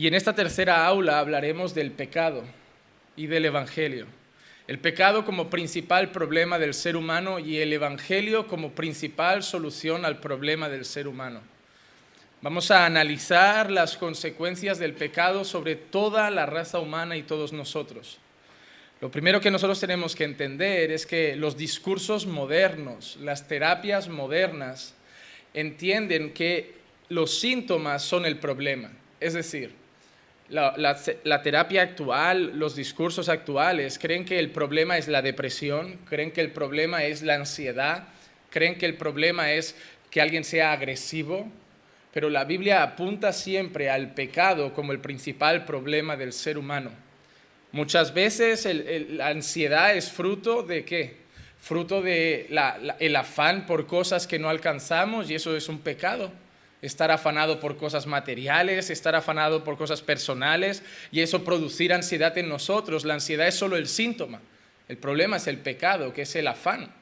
Y en esta tercera aula hablaremos del pecado y del Evangelio. El pecado como principal problema del ser humano y el Evangelio como principal solución al problema del ser humano. Vamos a analizar las consecuencias del pecado sobre toda la raza humana y todos nosotros. Lo primero que nosotros tenemos que entender es que los discursos modernos, las terapias modernas, entienden que los síntomas son el problema. Es decir, la, terapia actual, los discursos actuales, creen que el problema es la depresión, creen que el problema es la ansiedad, creen que el problema es que alguien sea agresivo, pero la Biblia apunta siempre al pecado como el principal problema del ser humano. Muchas veces la ansiedad es fruto de qué? Fruto de el afán por cosas que no alcanzamos y eso es un pecado estar afanado por cosas materiales, estar afanado por cosas personales y eso producir ansiedad en nosotros. La ansiedad es solo el síntoma. El problema es el pecado, que es el afán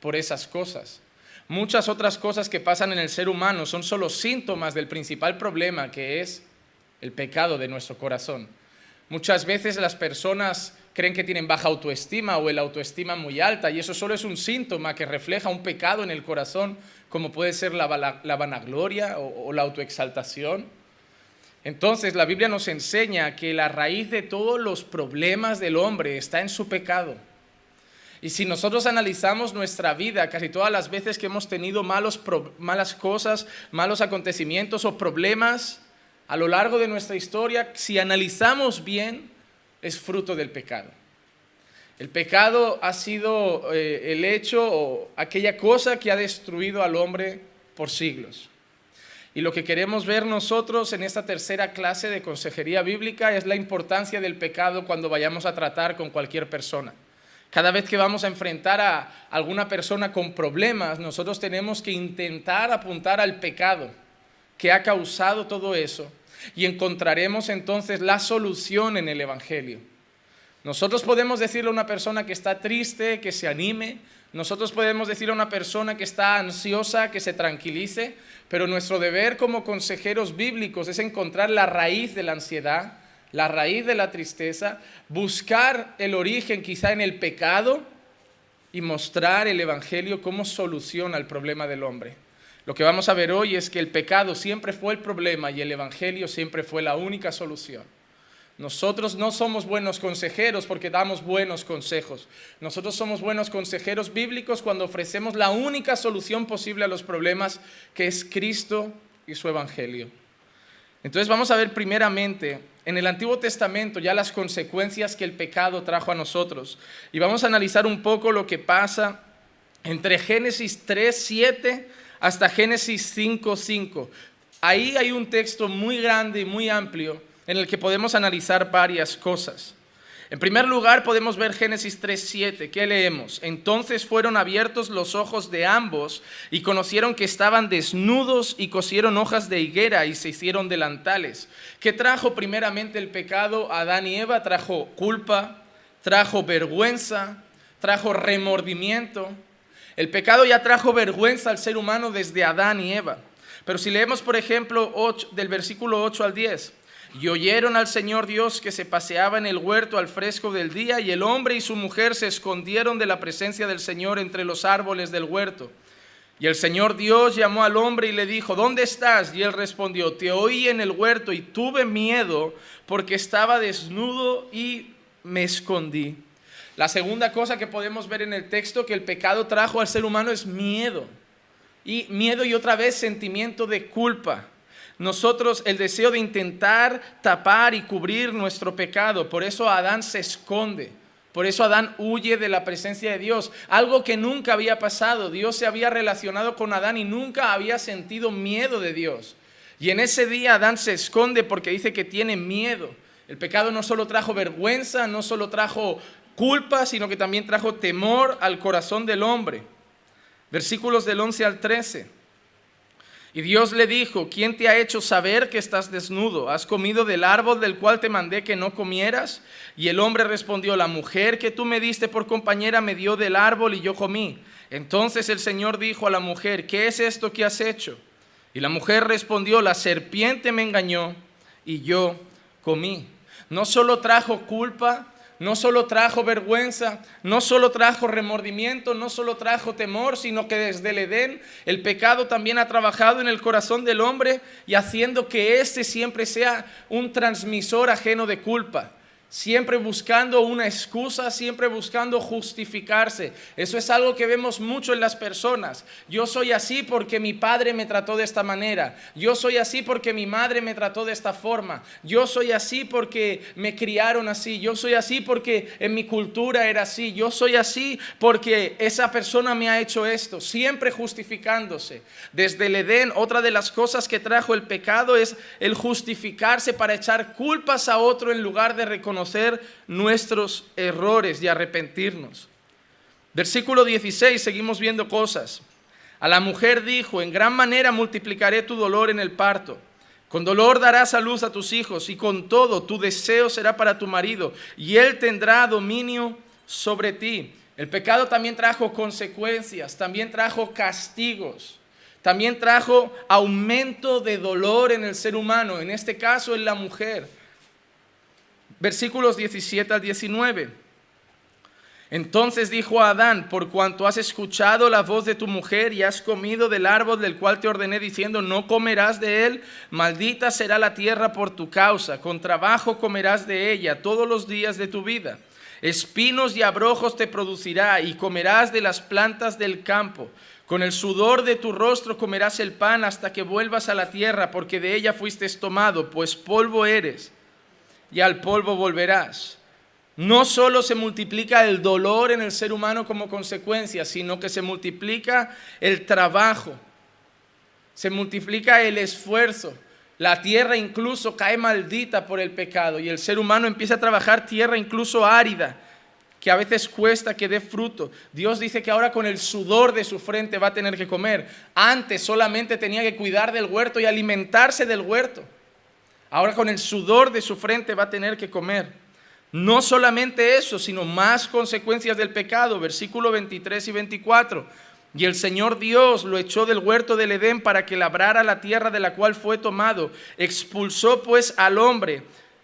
por esas cosas. Muchas otras cosas que pasan en el ser humano son solo síntomas del principal problema, que es el pecado de nuestro corazón. Muchas veces las personas creen que tienen baja autoestima o el autoestima muy alta y eso solo es un síntoma que refleja un pecado en el corazón como puede ser la, vanagloria o, la autoexaltación. Entonces la Biblia nos enseña que la raíz de todos los problemas del hombre está en su pecado. Y si nosotros analizamos nuestra vida, casi todas las veces que hemos tenido malos, malas cosas, malos acontecimientos o problemas a lo largo de nuestra historia, si analizamos bien, es fruto del pecado. El pecado ha sido eh, el hecho o aquella cosa que ha destruido al hombre por siglos. Y lo que queremos ver nosotros en esta tercera clase de consejería bíblica es la importancia del pecado cuando vayamos a tratar con cualquier persona. Cada vez que vamos a enfrentar a alguna persona con problemas, nosotros tenemos que intentar apuntar al pecado que ha causado todo eso y encontraremos entonces la solución en el Evangelio. Nosotros podemos decirle a una persona que está triste, que se anime. Nosotros podemos decirle a una persona que está ansiosa, que se tranquilice. Pero nuestro deber como consejeros bíblicos es encontrar la raíz de la ansiedad, la raíz de la tristeza, buscar el origen quizá en el pecado y mostrar el Evangelio como solución al problema del hombre. Lo que vamos a ver hoy es que el pecado siempre fue el problema y el Evangelio siempre fue la única solución. Nosotros no somos buenos consejeros porque damos buenos consejos. Nosotros somos buenos consejeros bíblicos cuando ofrecemos la única solución posible a los problemas, que es Cristo y su Evangelio. Entonces vamos a ver primeramente en el Antiguo Testamento ya las consecuencias que el pecado trajo a nosotros. Y vamos a analizar un poco lo que pasa entre Génesis 3, 7 hasta Génesis 5, 5. Ahí hay un texto muy grande y muy amplio en el que podemos analizar varias cosas. En primer lugar, podemos ver Génesis 3:7. ¿Qué leemos? Entonces fueron abiertos los ojos de ambos y conocieron que estaban desnudos y cosieron hojas de higuera y se hicieron delantales. ¿Qué trajo primeramente el pecado a Adán y Eva? Trajo culpa, trajo vergüenza, trajo remordimiento. El pecado ya trajo vergüenza al ser humano desde Adán y Eva. Pero si leemos, por ejemplo, del versículo 8 al 10, y oyeron al Señor Dios que se paseaba en el huerto al fresco del día, y el hombre y su mujer se escondieron de la presencia del Señor entre los árboles del huerto. Y el Señor Dios llamó al hombre y le dijo, ¿dónde estás? Y él respondió, te oí en el huerto y tuve miedo porque estaba desnudo y me escondí. La segunda cosa que podemos ver en el texto que el pecado trajo al ser humano es miedo. Y miedo y otra vez sentimiento de culpa nosotros el deseo de intentar tapar y cubrir nuestro pecado. Por eso Adán se esconde. Por eso Adán huye de la presencia de Dios. Algo que nunca había pasado. Dios se había relacionado con Adán y nunca había sentido miedo de Dios. Y en ese día Adán se esconde porque dice que tiene miedo. El pecado no solo trajo vergüenza, no solo trajo culpa, sino que también trajo temor al corazón del hombre. Versículos del 11 al 13. Y Dios le dijo, ¿quién te ha hecho saber que estás desnudo? ¿Has comido del árbol del cual te mandé que no comieras? Y el hombre respondió, la mujer que tú me diste por compañera me dio del árbol y yo comí. Entonces el Señor dijo a la mujer, ¿qué es esto que has hecho? Y la mujer respondió, la serpiente me engañó y yo comí. No solo trajo culpa, no solo trajo vergüenza, no solo trajo remordimiento, no solo trajo temor, sino que desde el Edén el pecado también ha trabajado en el corazón del hombre y haciendo que éste siempre sea un transmisor ajeno de culpa siempre buscando una excusa, siempre buscando justificarse. Eso es algo que vemos mucho en las personas. Yo soy así porque mi padre me trató de esta manera. Yo soy así porque mi madre me trató de esta forma. Yo soy así porque me criaron así. Yo soy así porque en mi cultura era así. Yo soy así porque esa persona me ha hecho esto. Siempre justificándose. Desde el Edén, otra de las cosas que trajo el pecado es el justificarse para echar culpas a otro en lugar de reconocer nuestros errores y arrepentirnos. Versículo 16, seguimos viendo cosas. A la mujer dijo, en gran manera multiplicaré tu dolor en el parto. Con dolor darás a luz a tus hijos y con todo tu deseo será para tu marido y él tendrá dominio sobre ti. El pecado también trajo consecuencias, también trajo castigos, también trajo aumento de dolor en el ser humano, en este caso en la mujer versículos 17 al 19. Entonces dijo a Adán, por cuanto has escuchado la voz de tu mujer y has comido del árbol del cual te ordené diciendo, no comerás de él, maldita será la tierra por tu causa, con trabajo comerás de ella todos los días de tu vida. Espinos y abrojos te producirá y comerás de las plantas del campo. Con el sudor de tu rostro comerás el pan hasta que vuelvas a la tierra, porque de ella fuiste tomado, pues polvo eres y al polvo volverás. No solo se multiplica el dolor en el ser humano como consecuencia, sino que se multiplica el trabajo, se multiplica el esfuerzo. La tierra incluso cae maldita por el pecado y el ser humano empieza a trabajar tierra incluso árida, que a veces cuesta que dé fruto. Dios dice que ahora con el sudor de su frente va a tener que comer. Antes solamente tenía que cuidar del huerto y alimentarse del huerto. Ahora con el sudor de su frente va a tener que comer. No solamente eso, sino más consecuencias del pecado. Versículo 23 y 24. Y el Señor Dios lo echó del huerto del Edén para que labrara la tierra de la cual fue tomado. Expulsó pues al hombre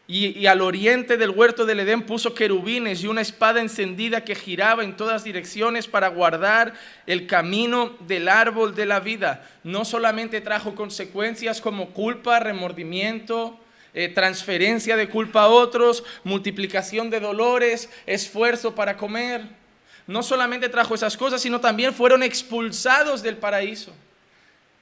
y, al oriente del huerto del Edén puso querubines y una espada encendida que giraba en todas direcciones para guardar el camino del árbol de la vida. No solamente trajo consecuencias como culpa, remordimiento, eh, transferencia de culpa a otros, multiplicación de dolores, esfuerzo para comer. No solamente trajo esas cosas, sino también fueron expulsados del paraíso.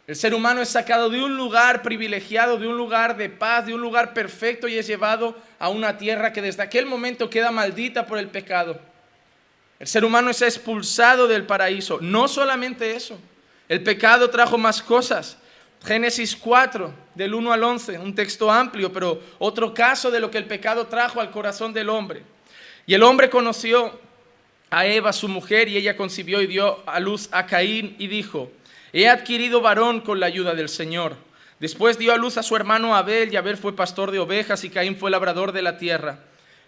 El ser humano es sacado de un lugar privilegiado, de un lugar de paz, de un lugar perfecto y es llevado a una tierra que desde aquel momento queda maldita por el pecado. El ser humano es expulsado del paraíso. No solamente eso, el pecado trajo más cosas. Génesis 4, del 1 al 11, un texto amplio, pero otro caso de lo que el pecado trajo al corazón del hombre. Y el hombre conoció a Eva, su mujer, y ella concibió y dio a luz a Caín y dijo, He adquirido varón con la ayuda del Señor. Después dio a luz a su hermano Abel, y Abel fue pastor de ovejas, y Caín fue labrador de la tierra.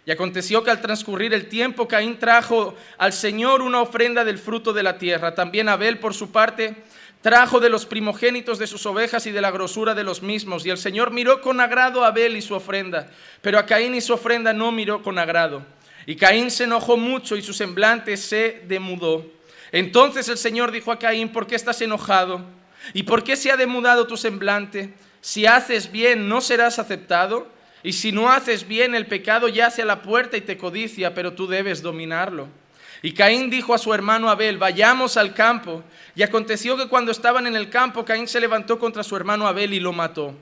Y aconteció que al transcurrir el tiempo, Caín trajo al Señor una ofrenda del fruto de la tierra. También Abel, por su parte, trajo de los primogénitos de sus ovejas y de la grosura de los mismos. Y el Señor miró con agrado a Abel y su ofrenda, pero a Caín y su ofrenda no miró con agrado. Y Caín se enojó mucho y su semblante se demudó. Entonces el Señor dijo a Caín, ¿por qué estás enojado? ¿Y por qué se ha demudado tu semblante? Si haces bien, ¿no serás aceptado? Y si no haces bien, el pecado yace a la puerta y te codicia, pero tú debes dominarlo. Y Caín dijo a su hermano Abel, vayamos al campo. Y aconteció que cuando estaban en el campo, Caín se levantó contra su hermano Abel y lo mató.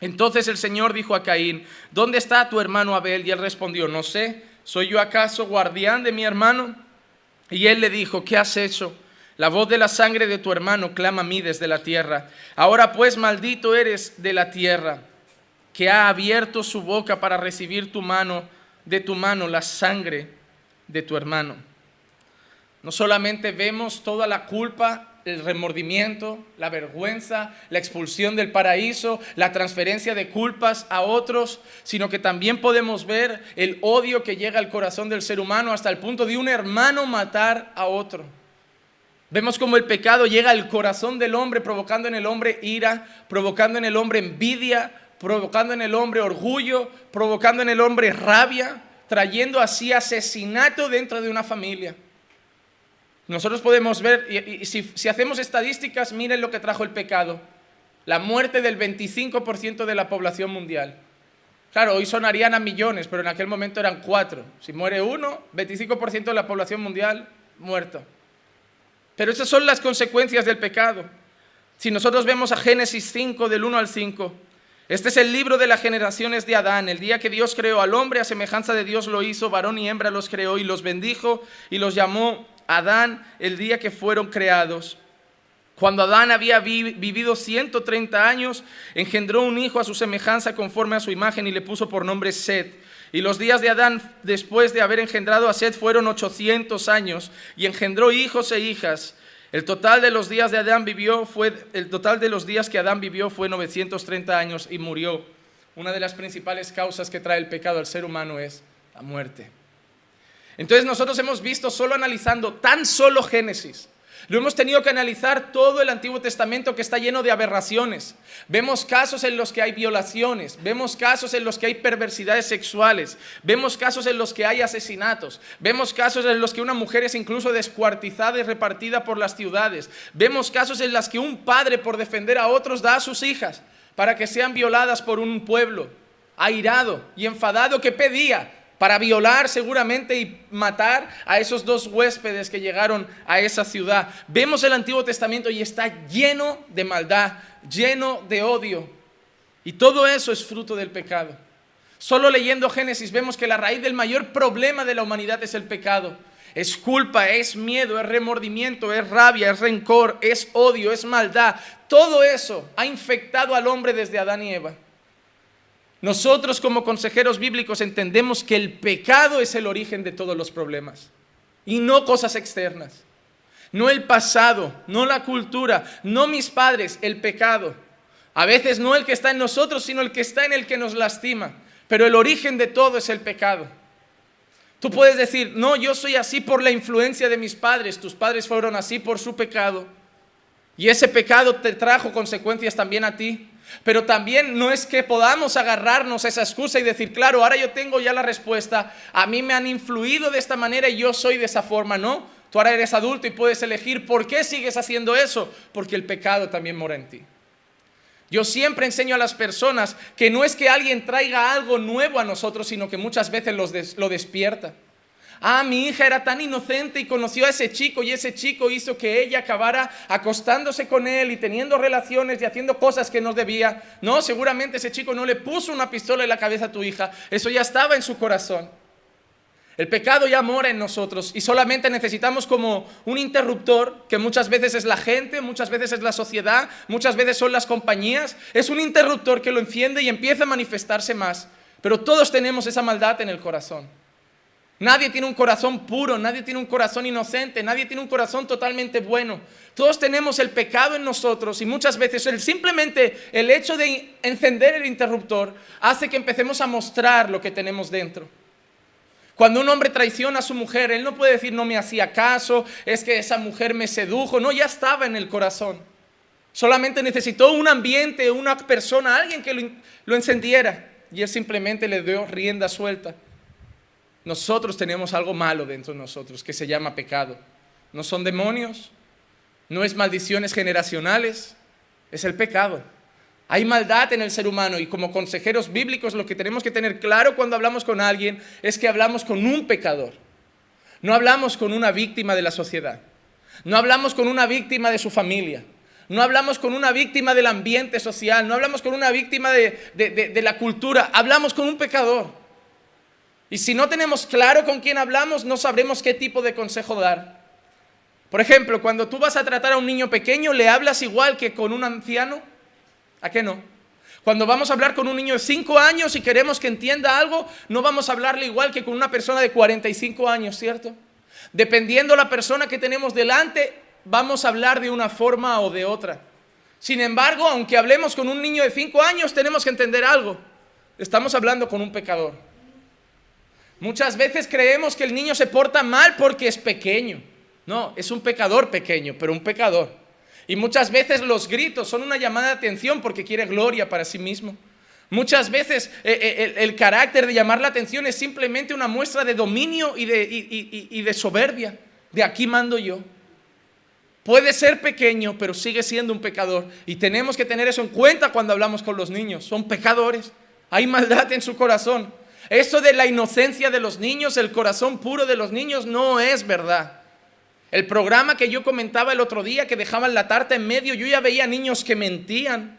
Entonces el Señor dijo a Caín, ¿dónde está tu hermano Abel? Y él respondió, no sé, ¿soy yo acaso guardián de mi hermano? Y él le dijo, ¿qué has hecho? La voz de la sangre de tu hermano clama a mí desde la tierra. Ahora pues maldito eres de la tierra, que ha abierto su boca para recibir tu mano, de tu mano, la sangre de tu hermano. No solamente vemos toda la culpa, el remordimiento, la vergüenza, la expulsión del paraíso, la transferencia de culpas a otros, sino que también podemos ver el odio que llega al corazón del ser humano hasta el punto de un hermano matar a otro. Vemos como el pecado llega al corazón del hombre, provocando en el hombre ira, provocando en el hombre envidia, provocando en el hombre orgullo, provocando en el hombre rabia, trayendo así asesinato dentro de una familia. Nosotros podemos ver, y, si, si hacemos estadísticas, miren lo que trajo el pecado. La muerte del 25% de la población mundial. Claro, hoy sonarían a millones, pero en aquel momento eran cuatro. Si muere uno, 25% de la población mundial muerto. Pero esas son las consecuencias del pecado. Si nosotros vemos a Génesis 5 del 1 al 5, este es el libro de las generaciones de Adán. El día que Dios creó al hombre, a semejanza de Dios lo hizo, varón y hembra los creó y los bendijo y los llamó Adán el día que fueron creados. Cuando Adán había vivido 130 años, engendró un hijo a su semejanza conforme a su imagen y le puso por nombre Set. Y los días de Adán, después de haber engendrado a Set, fueron 800 años y engendró hijos e hijas. El total de los días de Adán vivió fue el total de los días que Adán vivió fue 930 años y murió. Una de las principales causas que trae el pecado al ser humano es la muerte. Entonces nosotros hemos visto solo analizando tan solo Génesis lo hemos tenido que analizar todo el Antiguo Testamento que está lleno de aberraciones. Vemos casos en los que hay violaciones, vemos casos en los que hay perversidades sexuales, vemos casos en los que hay asesinatos, vemos casos en los que una mujer es incluso descuartizada y repartida por las ciudades, vemos casos en los que un padre por defender a otros da a sus hijas para que sean violadas por un pueblo airado y enfadado que pedía para violar seguramente y matar a esos dos huéspedes que llegaron a esa ciudad. Vemos el Antiguo Testamento y está lleno de maldad, lleno de odio. Y todo eso es fruto del pecado. Solo leyendo Génesis vemos que la raíz del mayor problema de la humanidad es el pecado. Es culpa, es miedo, es remordimiento, es rabia, es rencor, es odio, es maldad. Todo eso ha infectado al hombre desde Adán y Eva. Nosotros como consejeros bíblicos entendemos que el pecado es el origen de todos los problemas y no cosas externas. No el pasado, no la cultura, no mis padres, el pecado. A veces no el que está en nosotros, sino el que está en el que nos lastima. Pero el origen de todo es el pecado. Tú puedes decir, no, yo soy así por la influencia de mis padres, tus padres fueron así por su pecado. Y ese pecado te trajo consecuencias también a ti. Pero también no es que podamos agarrarnos a esa excusa y decir, claro, ahora yo tengo ya la respuesta, a mí me han influido de esta manera y yo soy de esa forma, no. Tú ahora eres adulto y puedes elegir por qué sigues haciendo eso, porque el pecado también mora en ti. Yo siempre enseño a las personas que no es que alguien traiga algo nuevo a nosotros, sino que muchas veces lo despierta. Ah, mi hija era tan inocente y conoció a ese chico y ese chico hizo que ella acabara acostándose con él y teniendo relaciones y haciendo cosas que no debía. No, seguramente ese chico no le puso una pistola en la cabeza a tu hija. Eso ya estaba en su corazón. El pecado ya mora en nosotros y solamente necesitamos como un interruptor, que muchas veces es la gente, muchas veces es la sociedad, muchas veces son las compañías. Es un interruptor que lo enciende y empieza a manifestarse más. Pero todos tenemos esa maldad en el corazón. Nadie tiene un corazón puro, nadie tiene un corazón inocente, nadie tiene un corazón totalmente bueno. Todos tenemos el pecado en nosotros y muchas veces el, simplemente el hecho de encender el interruptor hace que empecemos a mostrar lo que tenemos dentro. Cuando un hombre traiciona a su mujer, él no puede decir no me hacía caso, es que esa mujer me sedujo, no, ya estaba en el corazón. Solamente necesitó un ambiente, una persona, alguien que lo, lo encendiera y él simplemente le dio rienda suelta nosotros tenemos algo malo dentro de nosotros que se llama pecado. No son demonios, no es maldiciones generacionales, es el pecado. Hay maldad en el ser humano y como consejeros bíblicos lo que tenemos que tener claro cuando hablamos con alguien es que hablamos con un pecador. No hablamos con una víctima de la sociedad. No hablamos con una víctima de su familia. No hablamos con una víctima del ambiente social. No hablamos con una víctima de, de la cultura. Hablamos con un pecador. Y si no tenemos claro con quién hablamos, no sabremos qué tipo de consejo dar. Por ejemplo, cuando tú vas a tratar a un niño pequeño, ¿le hablas igual que con un anciano? ¿A qué no? Cuando vamos a hablar con un niño de 5 años y queremos que entienda algo, no vamos a hablarle igual que con una persona de 45 años, ¿cierto? Dependiendo la persona que tenemos delante, vamos a hablar de una forma o de otra. Sin embargo, aunque hablemos con un niño de 5 años, tenemos que entender algo. Estamos hablando con un pecador. Muchas veces creemos que el niño se porta mal porque es pequeño. No, es un pecador pequeño, pero un pecador. Y muchas veces los gritos son una llamada de atención porque quiere gloria para sí mismo. Muchas veces eh, eh, el, carácter de llamar la atención es simplemente una muestra de dominio y de, y de soberbia. De aquí mando yo. Puede ser pequeño, pero sigue siendo un pecador. Y tenemos que tener eso en cuenta cuando hablamos con los niños. Son pecadores. Hay maldad en su corazón. Eso de la inocencia de los niños, el corazón puro de los niños, no es verdad. El programa que yo comentaba el otro día, que dejaban la tarta en medio, yo ya veía niños que mentían.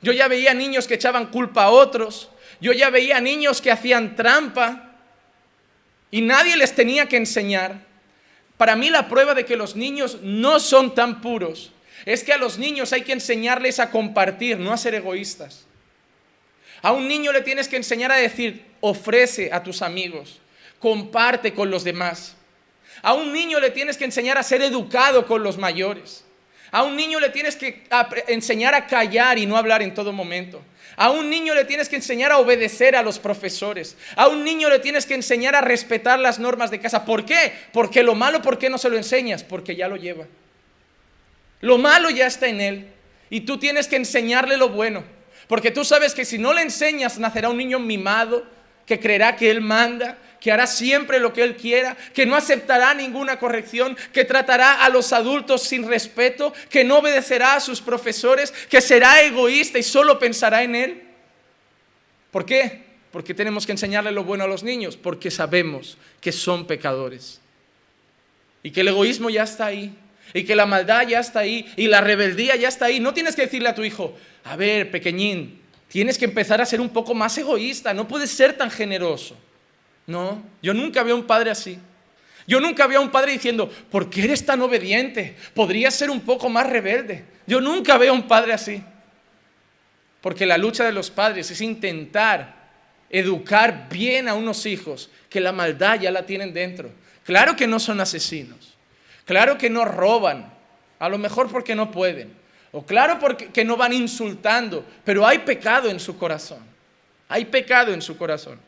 Yo ya veía niños que echaban culpa a otros. Yo ya veía niños que hacían trampa. Y nadie les tenía que enseñar. Para mí la prueba de que los niños no son tan puros es que a los niños hay que enseñarles a compartir, no a ser egoístas. A un niño le tienes que enseñar a decir, ofrece a tus amigos, comparte con los demás. A un niño le tienes que enseñar a ser educado con los mayores. A un niño le tienes que enseñar a callar y no hablar en todo momento. A un niño le tienes que enseñar a obedecer a los profesores. A un niño le tienes que enseñar a respetar las normas de casa. ¿Por qué? Porque lo malo, ¿por qué no se lo enseñas? Porque ya lo lleva. Lo malo ya está en él. Y tú tienes que enseñarle lo bueno. Porque tú sabes que si no le enseñas, nacerá un niño mimado, que creerá que él manda, que hará siempre lo que él quiera, que no aceptará ninguna corrección, que tratará a los adultos sin respeto, que no obedecerá a sus profesores, que será egoísta y solo pensará en él. ¿Por qué? Porque tenemos que enseñarle lo bueno a los niños, porque sabemos que son pecadores. Y que el egoísmo ya está ahí, y que la maldad ya está ahí, y la rebeldía ya está ahí. No tienes que decirle a tu hijo, a ver, pequeñín, tienes que empezar a ser un poco más egoísta, no puedes ser tan generoso. No, yo nunca veo un padre así. Yo nunca veo a un padre diciendo, ¿por qué eres tan obediente? Podrías ser un poco más rebelde. Yo nunca veo a un padre así. Porque la lucha de los padres es intentar educar bien a unos hijos que la maldad ya la tienen dentro. Claro que no son asesinos. Claro que no roban. A lo mejor porque no pueden. O claro porque no van insultando. Pero hay pecado en su corazón. Hay pecado en su corazón.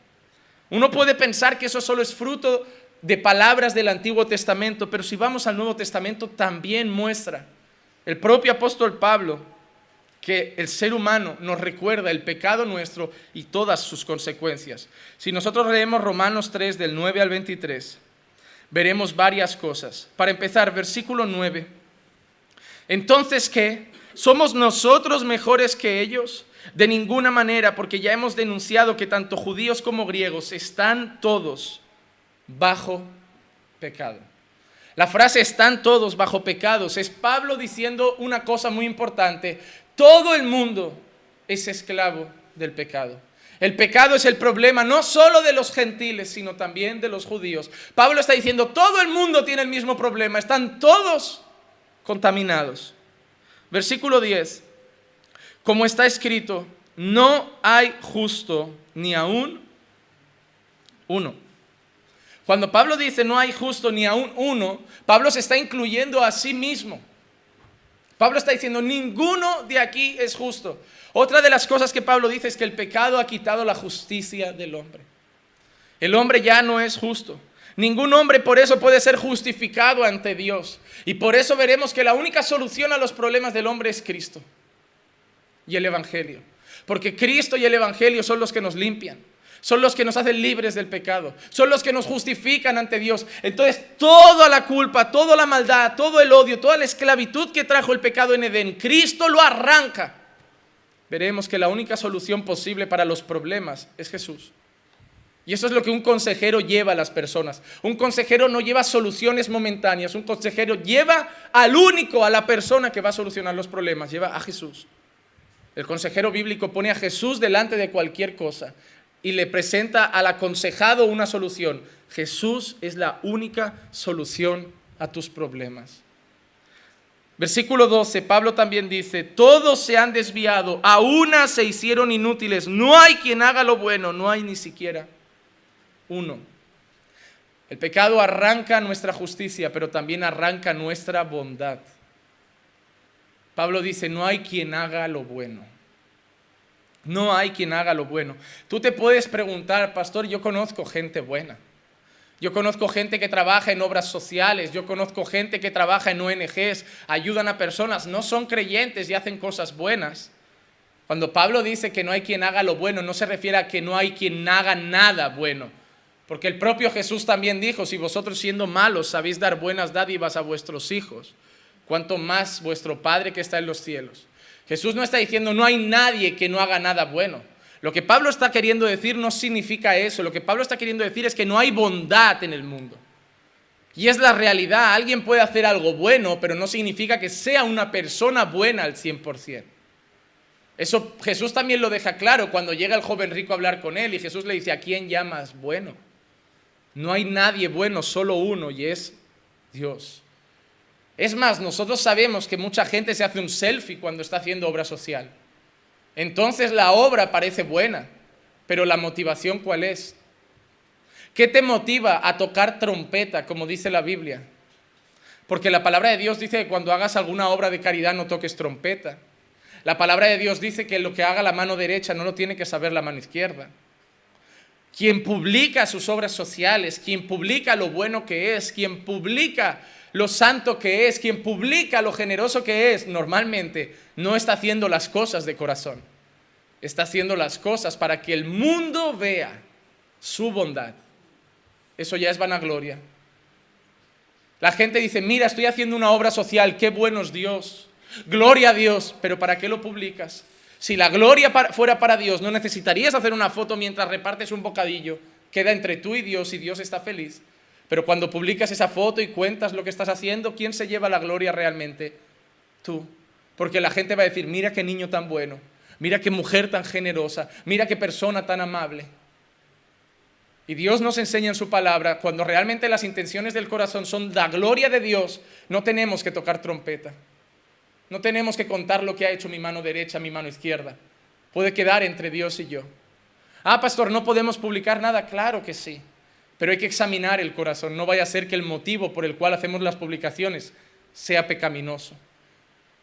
Uno puede pensar que eso solo es fruto de palabras del Antiguo Testamento, pero si vamos al Nuevo Testamento también muestra el propio apóstol Pablo que el ser humano nos recuerda el pecado nuestro y todas sus consecuencias. Si nosotros leemos Romanos 3 del 9 al 23, veremos varias cosas. Para empezar, versículo 9. Entonces, ¿qué? ¿Somos nosotros mejores que ellos? De ninguna manera, porque ya hemos denunciado que tanto judíos como griegos están todos bajo pecado. La frase están todos bajo pecados es Pablo diciendo una cosa muy importante. Todo el mundo es esclavo del pecado. El pecado es el problema no solo de los gentiles, sino también de los judíos. Pablo está diciendo, todo el mundo tiene el mismo problema, están todos contaminados. Versículo 10. Como está escrito, no hay justo ni aún uno. Cuando Pablo dice no hay justo ni aún uno, Pablo se está incluyendo a sí mismo. Pablo está diciendo, ninguno de aquí es justo. Otra de las cosas que Pablo dice es que el pecado ha quitado la justicia del hombre. El hombre ya no es justo. Ningún hombre por eso puede ser justificado ante Dios. Y por eso veremos que la única solución a los problemas del hombre es Cristo y el Evangelio. Porque Cristo y el Evangelio son los que nos limpian. Son los que nos hacen libres del pecado. Son los que nos justifican ante Dios. Entonces, toda la culpa, toda la maldad, todo el odio, toda la esclavitud que trajo el pecado en Edén, Cristo lo arranca. Veremos que la única solución posible para los problemas es Jesús. Y eso es lo que un consejero lleva a las personas. Un consejero no lleva soluciones momentáneas, un consejero lleva al único, a la persona que va a solucionar los problemas, lleva a Jesús. El consejero bíblico pone a Jesús delante de cualquier cosa y le presenta al aconsejado una solución. Jesús es la única solución a tus problemas. Versículo 12, Pablo también dice, todos se han desviado, a una se hicieron inútiles, no hay quien haga lo bueno, no hay ni siquiera uno. El pecado arranca nuestra justicia, pero también arranca nuestra bondad. Pablo dice, no hay quien haga lo bueno. No hay quien haga lo bueno. Tú te puedes preguntar, pastor, yo conozco gente buena. Yo conozco gente que trabaja en obras sociales, yo conozco gente que trabaja en ONGs, ayudan a personas, no son creyentes y hacen cosas buenas. Cuando Pablo dice que no hay quien haga lo bueno, no se refiere a que no hay quien haga nada bueno. Porque el propio Jesús también dijo, si vosotros siendo malos sabéis dar buenas dádivas a vuestros hijos, cuanto más vuestro Padre que está en los cielos. Jesús no está diciendo, no hay nadie que no haga nada bueno. Lo que Pablo está queriendo decir no significa eso. Lo que Pablo está queriendo decir es que no hay bondad en el mundo. Y es la realidad. Alguien puede hacer algo bueno, pero no significa que sea una persona buena al 100%. Eso Jesús también lo deja claro cuando llega el joven rico a hablar con él y Jesús le dice, ¿a quién llamas bueno? No hay nadie bueno, solo uno y es Dios. Es más, nosotros sabemos que mucha gente se hace un selfie cuando está haciendo obra social. Entonces la obra parece buena, pero la motivación cuál es? ¿Qué te motiva a tocar trompeta, como dice la Biblia? Porque la palabra de Dios dice que cuando hagas alguna obra de caridad no toques trompeta. La palabra de Dios dice que lo que haga la mano derecha no lo tiene que saber la mano izquierda. Quien publica sus obras sociales, quien publica lo bueno que es, quien publica lo santo que es, quien publica lo generoso que es, normalmente no está haciendo las cosas de corazón. Está haciendo las cosas para que el mundo vea su bondad. Eso ya es vanagloria. La gente dice, mira, estoy haciendo una obra social, qué bueno es Dios. Gloria a Dios, pero ¿para qué lo publicas? Si la gloria fuera para Dios, no necesitarías hacer una foto mientras repartes un bocadillo. Queda entre tú y Dios y Dios está feliz. Pero cuando publicas esa foto y cuentas lo que estás haciendo, ¿quién se lleva la gloria realmente? Tú. Porque la gente va a decir, mira qué niño tan bueno, mira qué mujer tan generosa, mira qué persona tan amable. Y Dios nos enseña en su palabra, cuando realmente las intenciones del corazón son la gloria de Dios, no tenemos que tocar trompeta. No tenemos que contar lo que ha hecho mi mano derecha, mi mano izquierda. Puede quedar entre Dios y yo. Ah, pastor, no podemos publicar nada. Claro que sí. Pero hay que examinar el corazón. No vaya a ser que el motivo por el cual hacemos las publicaciones sea pecaminoso.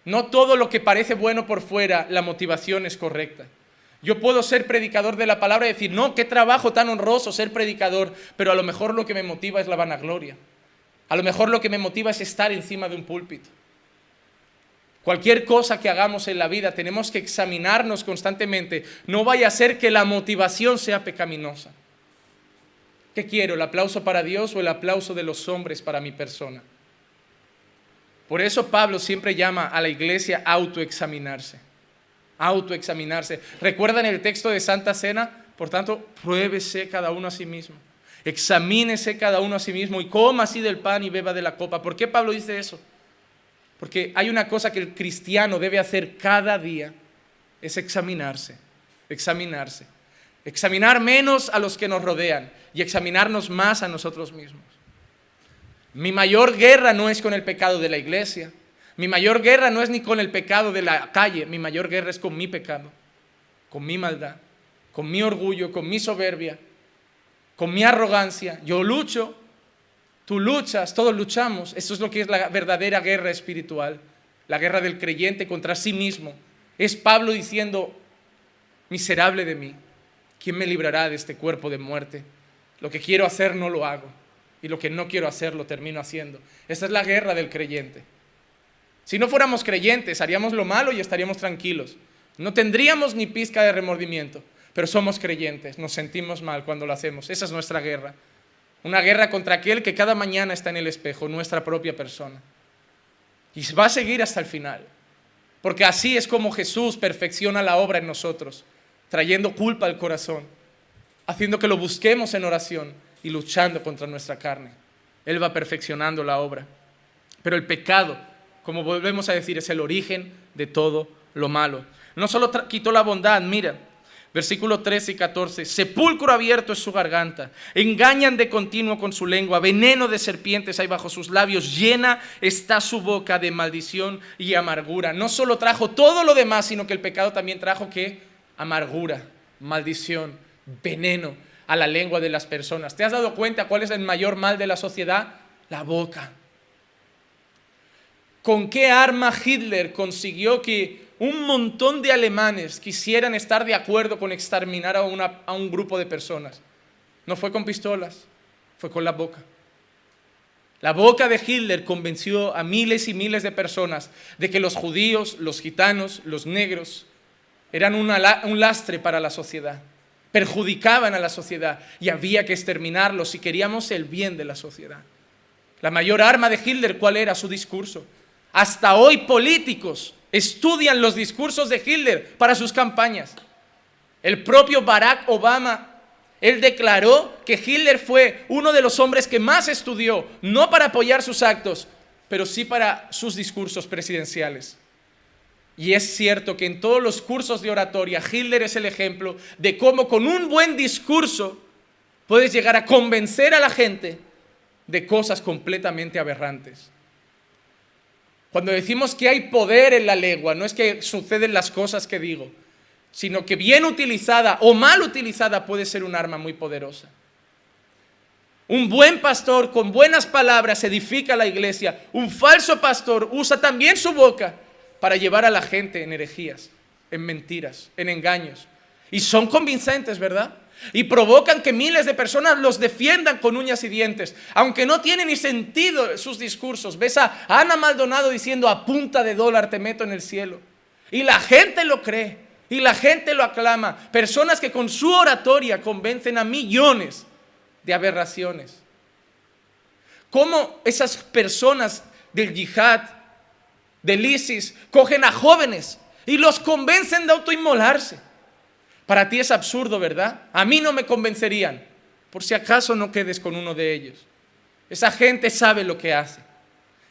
No todo lo que parece bueno por fuera, la motivación es correcta. Yo puedo ser predicador de la palabra y decir, no, qué trabajo tan honroso ser predicador, pero a lo mejor lo que me motiva es la vanagloria. A lo mejor lo que me motiva es estar encima de un púlpito. Cualquier cosa que hagamos en la vida tenemos que examinarnos constantemente. No vaya a ser que la motivación sea pecaminosa. ¿Qué quiero? ¿El aplauso para Dios o el aplauso de los hombres para mi persona? Por eso Pablo siempre llama a la iglesia a autoexaminarse. Autoexaminarse. ¿Recuerdan el texto de Santa Cena? Por tanto, pruébese cada uno a sí mismo. Examínese cada uno a sí mismo y coma así del pan y beba de la copa. ¿Por qué Pablo dice eso? Porque hay una cosa que el cristiano debe hacer cada día, es examinarse, examinarse. Examinar menos a los que nos rodean y examinarnos más a nosotros mismos. Mi mayor guerra no es con el pecado de la iglesia. Mi mayor guerra no es ni con el pecado de la calle. Mi mayor guerra es con mi pecado, con mi maldad, con mi orgullo, con mi soberbia, con mi arrogancia. Yo lucho Tú luchas, todos luchamos. Eso es lo que es la verdadera guerra espiritual, la guerra del creyente contra sí mismo. Es Pablo diciendo, miserable de mí, ¿quién me librará de este cuerpo de muerte? Lo que quiero hacer no lo hago y lo que no quiero hacer lo termino haciendo. Esa es la guerra del creyente. Si no fuéramos creyentes, haríamos lo malo y estaríamos tranquilos. No tendríamos ni pizca de remordimiento, pero somos creyentes, nos sentimos mal cuando lo hacemos. Esa es nuestra guerra. Una guerra contra aquel que cada mañana está en el espejo, nuestra propia persona. Y va a seguir hasta el final. Porque así es como Jesús perfecciona la obra en nosotros, trayendo culpa al corazón, haciendo que lo busquemos en oración y luchando contra nuestra carne. Él va perfeccionando la obra. Pero el pecado, como volvemos a decir, es el origen de todo lo malo. No solo quitó la bondad, mira, Versículo 13 y 14. Sepulcro abierto es su garganta. Engañan de continuo con su lengua. Veneno de serpientes hay bajo sus labios. Llena está su boca de maldición y amargura. No solo trajo todo lo demás, sino que el pecado también trajo que amargura, maldición, veneno a la lengua de las personas. ¿Te has dado cuenta cuál es el mayor mal de la sociedad? La boca. ¿Con qué arma Hitler consiguió que un montón de alemanes quisieran estar de acuerdo con exterminar a, un grupo de personas. No fue con pistolas, fue con la boca. La boca de Hitler convenció a miles y miles de personas de que los judíos, los gitanos, los negros eran un lastre para la sociedad, perjudicaban a la sociedad y había que exterminarlos si queríamos el bien de la sociedad. La mayor arma de Hitler, ¿cuál era su discurso? Hasta hoy políticos estudian los discursos de Hitler para sus campañas. El propio Barack Obama, él declaró que Hitler fue uno de los hombres que más estudió, no para apoyar sus actos, pero sí para sus discursos presidenciales. Y es cierto que en todos los cursos de oratoria, Hitler es el ejemplo de cómo con un buen discurso puedes llegar a convencer a la gente de cosas completamente aberrantes. Cuando decimos que hay poder en la lengua, no es que suceden las cosas que digo, sino que bien utilizada o mal utilizada puede ser un arma muy poderosa. Un buen pastor con buenas palabras edifica la iglesia. Un falso pastor usa también su boca para llevar a la gente en herejías, en mentiras, en engaños. Y son convincentes, ¿verdad? Y provocan que miles de personas los defiendan con uñas y dientes, aunque no tiene ni sentido sus discursos. Ves a Ana Maldonado diciendo a punta de dólar te meto en el cielo. Y la gente lo cree. Y la gente lo aclama. Personas que con su oratoria convencen a millones de aberraciones. ¿Cómo esas personas del yihad, del ISIS, cogen a jóvenes y los convencen de autoinmolarse? Para ti es absurdo, ¿verdad? A mí no me convencerían. Por si acaso no quedes con uno de ellos. Esa gente sabe lo que hace.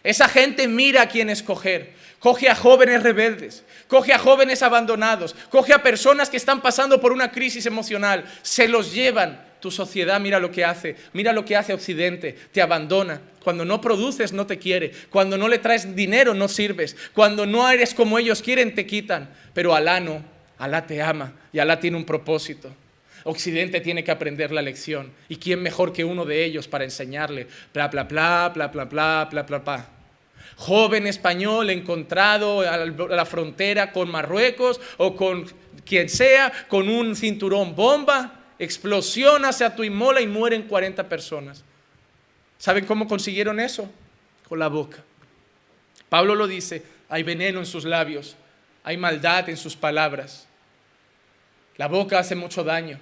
Esa gente mira a quién escoger. Coge a jóvenes rebeldes, coge a jóvenes abandonados, coge a personas que están pasando por una crisis emocional, se los llevan. Tu sociedad mira lo que hace, mira lo que hace Occidente, te abandona. Cuando no produces no te quiere, cuando no le traes dinero no sirves, cuando no eres como ellos quieren te quitan, pero Alá no, Alá te ama y Alá tiene un propósito. Occidente tiene que aprender la lección. ¿Y quién mejor que uno de ellos para enseñarle? Bla, bla, bla, bla, bla, bla, bla, bla, bla joven español encontrado a la frontera con Marruecos o con quien sea, con un cinturón bomba, explosiona, se inmola y mueren 40 personas. ¿Saben cómo consiguieron eso? Con la boca. Pablo lo dice, hay veneno en sus labios, hay maldad en sus palabras. La boca hace mucho daño.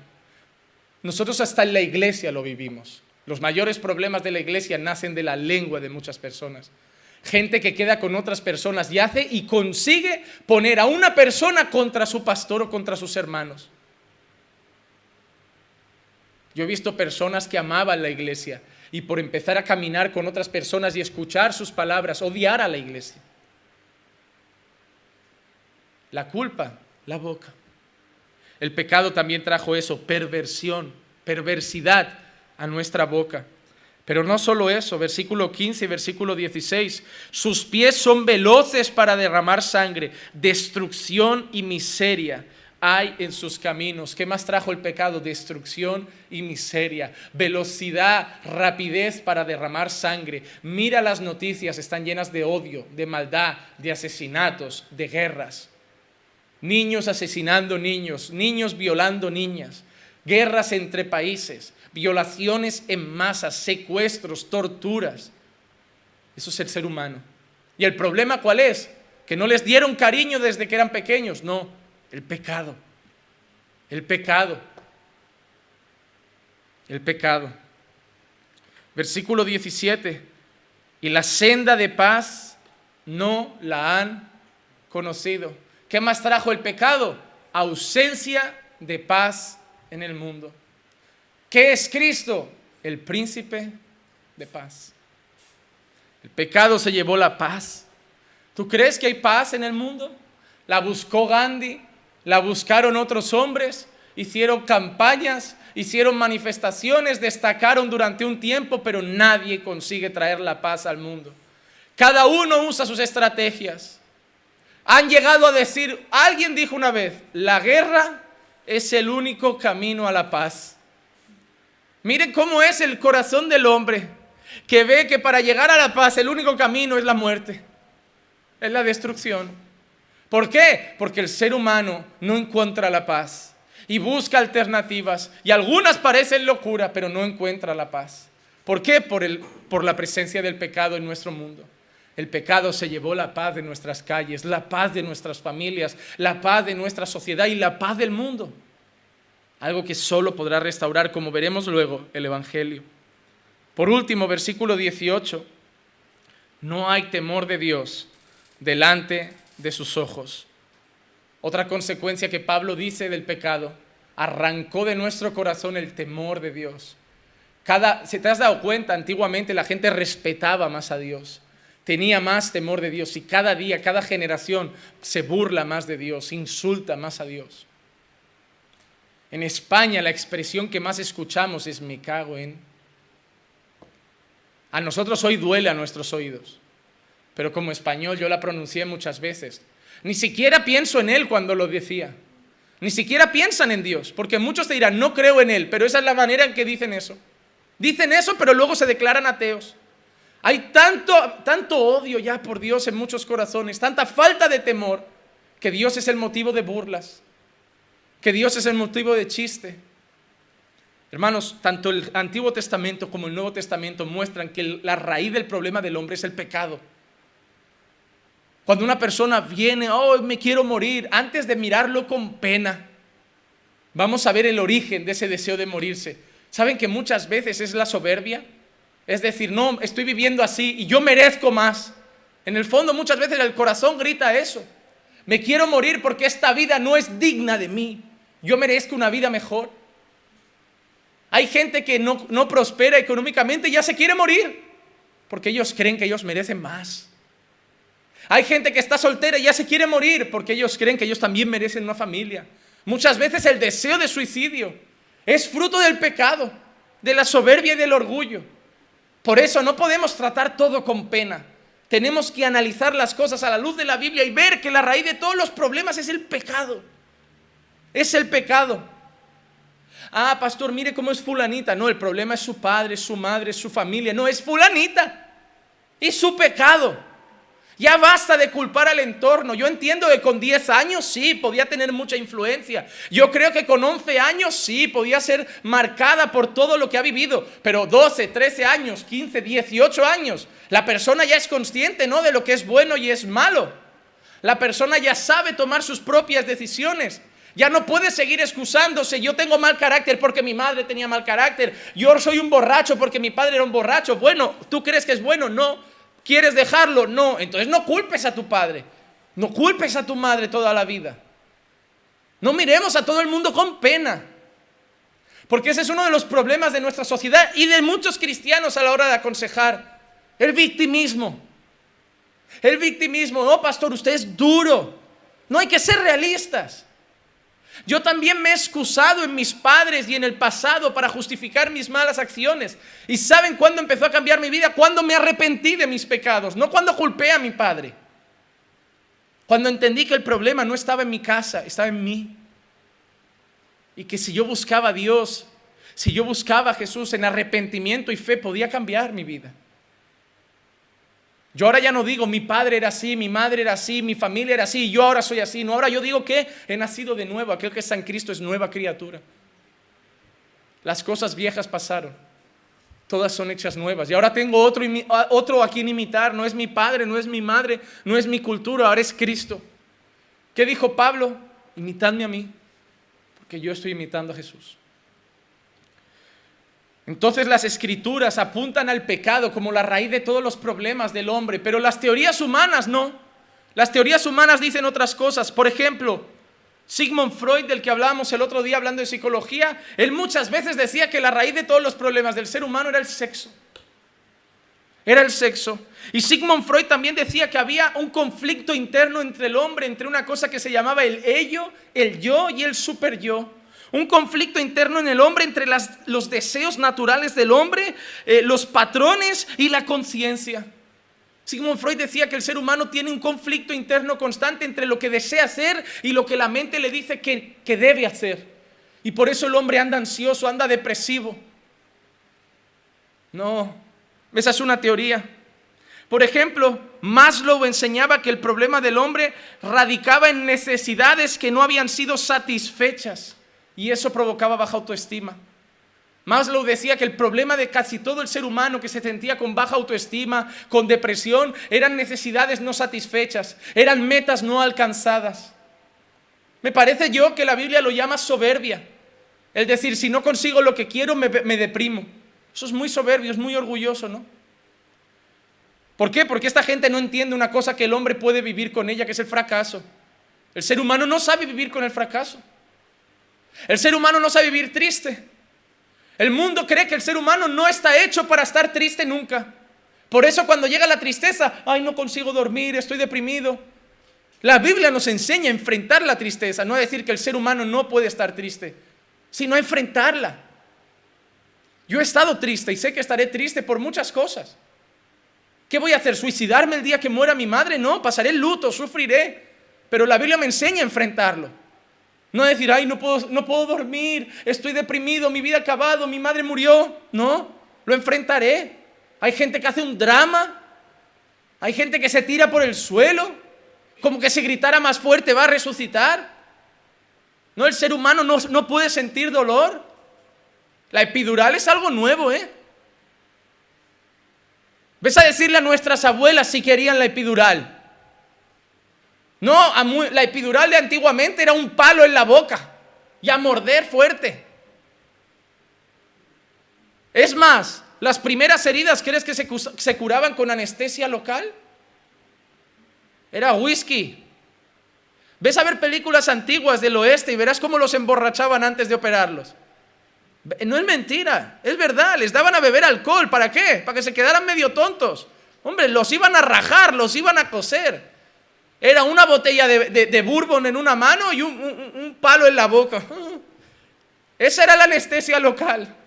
Nosotros hasta en la iglesia lo vivimos. Los mayores problemas de la iglesia nacen de la lengua de muchas personas gente que queda con otras personas y hace y consigue poner a una persona contra su pastor o contra sus hermanos. Yo he visto personas que amaban la iglesia y por empezar a caminar con otras personas y escuchar sus palabras, odiar a la iglesia. La culpa, la boca. El pecado también trajo eso, perversión, perversidad a nuestra boca. Pero no solo eso, versículo 15 y versículo 16, sus pies son veloces para derramar sangre, destrucción y miseria hay en sus caminos. ¿Qué más trajo el pecado? Destrucción y miseria, velocidad, rapidez para derramar sangre. Mira las noticias, están llenas de odio, de maldad, de asesinatos, de guerras. Niños asesinando niños, niños violando niñas, guerras entre países violaciones en masa, secuestros, torturas. Eso es el ser humano. ¿Y el problema cuál es? Que no les dieron cariño desde que eran pequeños. No, el pecado. El pecado. El pecado. Versículo 17. Y la senda de paz no la han conocido. ¿Qué más trajo el pecado? Ausencia de paz en el mundo. ¿Qué es Cristo? El príncipe de paz. El pecado se llevó la paz. ¿Tú crees que hay paz en el mundo? La buscó Gandhi, la buscaron otros hombres, hicieron campañas, hicieron manifestaciones, destacaron durante un tiempo, pero nadie consigue traer la paz al mundo. Cada uno usa sus estrategias. Han llegado a decir, alguien dijo una vez, la guerra es el único camino a la paz. Miren cómo es el corazón del hombre que ve que para llegar a la paz el único camino es la muerte, es la destrucción. ¿Por qué? Porque el ser humano no encuentra la paz y busca alternativas y algunas parecen locura, pero no encuentra la paz. ¿Por qué? Por, el, por la presencia del pecado en nuestro mundo. El pecado se llevó la paz de nuestras calles, la paz de nuestras familias, la paz de nuestra sociedad y la paz del mundo. Algo que solo podrá restaurar, como veremos luego, el Evangelio. Por último, versículo 18. No hay temor de Dios delante de sus ojos. Otra consecuencia que Pablo dice del pecado, arrancó de nuestro corazón el temor de Dios. Cada, si te has dado cuenta, antiguamente la gente respetaba más a Dios, tenía más temor de Dios y cada día, cada generación se burla más de Dios, insulta más a Dios. En España la expresión que más escuchamos es me cago en. A nosotros hoy duele a nuestros oídos, pero como español yo la pronuncié muchas veces. Ni siquiera pienso en Él cuando lo decía. Ni siquiera piensan en Dios, porque muchos te dirán, no creo en Él, pero esa es la manera en que dicen eso. Dicen eso, pero luego se declaran ateos. Hay tanto, tanto odio ya por Dios en muchos corazones, tanta falta de temor, que Dios es el motivo de burlas, que Dios es el motivo de chiste. Hermanos, tanto el Antiguo Testamento como el Nuevo Testamento muestran que la raíz del problema del hombre es el pecado. Cuando una persona viene, oh, me quiero morir, antes de mirarlo con pena, vamos a ver el origen de ese deseo de morirse. ¿Saben que muchas veces es la soberbia? Es decir, no, estoy viviendo así y yo merezco más. En el fondo muchas veces el corazón grita eso. Me quiero morir porque esta vida no es digna de mí. Yo merezco una vida mejor. Hay gente que no, no prospera económicamente y ya se quiere morir porque ellos creen que ellos merecen más. Hay gente que está soltera y ya se quiere morir porque ellos creen que ellos también merecen una familia. Muchas veces el deseo de suicidio es fruto del pecado, de la soberbia y del orgullo. Por eso no podemos tratar todo con pena. Tenemos que analizar las cosas a la luz de la Biblia y ver que la raíz de todos los problemas es el pecado. Es el pecado. Ah, pastor, mire cómo es fulanita. No, el problema es su padre, su madre, su familia. No, es fulanita. Y su pecado. Ya basta de culpar al entorno. Yo entiendo que con 10 años sí, podía tener mucha influencia. Yo creo que con 11 años sí, podía ser marcada por todo lo que ha vivido. Pero 12, 13 años, 15, 18 años, la persona ya es consciente, ¿no? De lo que es bueno y es malo. La persona ya sabe tomar sus propias decisiones. Ya no puede seguir excusándose. Yo tengo mal carácter porque mi madre tenía mal carácter. Yo soy un borracho porque mi padre era un borracho. Bueno, ¿tú crees que es bueno? No. ¿Quieres dejarlo? No. Entonces no culpes a tu padre. No culpes a tu madre toda la vida. No miremos a todo el mundo con pena. Porque ese es uno de los problemas de nuestra sociedad y de muchos cristianos a la hora de aconsejar. El victimismo. El victimismo. No, pastor, usted es duro. No hay que ser realistas. Yo también me he excusado en mis padres y en el pasado para justificar mis malas acciones. ¿Y saben cuándo empezó a cambiar mi vida? Cuando me arrepentí de mis pecados, no cuando culpé a mi padre. Cuando entendí que el problema no estaba en mi casa, estaba en mí. Y que si yo buscaba a Dios, si yo buscaba a Jesús en arrepentimiento y fe, podía cambiar mi vida. Yo ahora ya no digo mi padre era así, mi madre era así, mi familia era así, yo ahora soy así. No, ahora yo digo que he nacido de nuevo. Aquel que está en Cristo es nueva criatura. Las cosas viejas pasaron. Todas son hechas nuevas. Y ahora tengo otro, otro a quien imitar. No es mi padre, no es mi madre, no es mi cultura, ahora es Cristo. ¿Qué dijo Pablo? Imitadme a mí, porque yo estoy imitando a Jesús. Entonces las escrituras apuntan al pecado como la raíz de todos los problemas del hombre, pero las teorías humanas no. Las teorías humanas dicen otras cosas. Por ejemplo, Sigmund Freud, del que hablábamos el otro día hablando de psicología, él muchas veces decía que la raíz de todos los problemas del ser humano era el sexo. Era el sexo. Y Sigmund Freud también decía que había un conflicto interno entre el hombre, entre una cosa que se llamaba el ello, el yo y el super yo. Un conflicto interno en el hombre entre los deseos naturales del hombre, eh, los patrones y la conciencia. Sigmund Freud decía que el ser humano tiene un conflicto interno constante entre lo que desea hacer y lo que la mente le dice que, que debe hacer. Y por eso el hombre anda ansioso, anda depresivo. No, esa es una teoría. Por ejemplo, Maslow enseñaba que el problema del hombre radicaba en necesidades que no habían sido satisfechas y eso provocaba baja autoestima. Maslow decía que el problema de casi todo el ser humano que se sentía con baja autoestima, con depresión, eran necesidades no satisfechas, eran metas no alcanzadas. Me parece yo que la Biblia lo llama soberbia. Es decir, si no consigo lo que quiero, me, me deprimo. Eso es muy soberbio, es muy orgulloso, ¿no? ¿Por qué? Porque esta gente no entiende una cosa que el hombre puede vivir con ella, que es el fracaso. El ser humano no sabe vivir con el fracaso. El ser humano no sabe vivir triste. El mundo cree que el ser humano no está hecho para estar triste nunca. Por eso cuando llega la tristeza, ay, no consigo dormir, estoy deprimido. La Biblia nos enseña a enfrentar la tristeza, no a decir que el ser humano no puede estar triste, sino a enfrentarla. Yo he estado triste y sé que estaré triste por muchas cosas. ¿Qué voy a hacer? ¿Suicidarme el día que muera mi madre? No, pasaré el luto, sufriré. Pero la Biblia me enseña a enfrentarlo. No decir, ay, no puedo, no puedo dormir, estoy deprimido, mi vida acabado, mi madre murió. No, lo enfrentaré. Hay gente que hace un drama, hay gente que se tira por el suelo, como que si gritara más fuerte va a resucitar. No, el ser humano no, no puede sentir dolor. La epidural es algo nuevo, ¿eh? Ves a decirle a nuestras abuelas si querían la epidural. No, la epidural de antiguamente era un palo en la boca y a morder fuerte. Es más, las primeras heridas, ¿crees que se, curaban con anestesia local? Era whisky. Ves a ver películas antiguas del oeste y verás cómo los emborrachaban antes de operarlos. No es mentira, es verdad, les daban a beber alcohol. ¿Para qué? Para que se quedaran medio tontos. Hombre, los iban a rajar, los iban a coser. Era una botella de, bourbon en una mano y un palo en la boca. Esa era la anestesia local.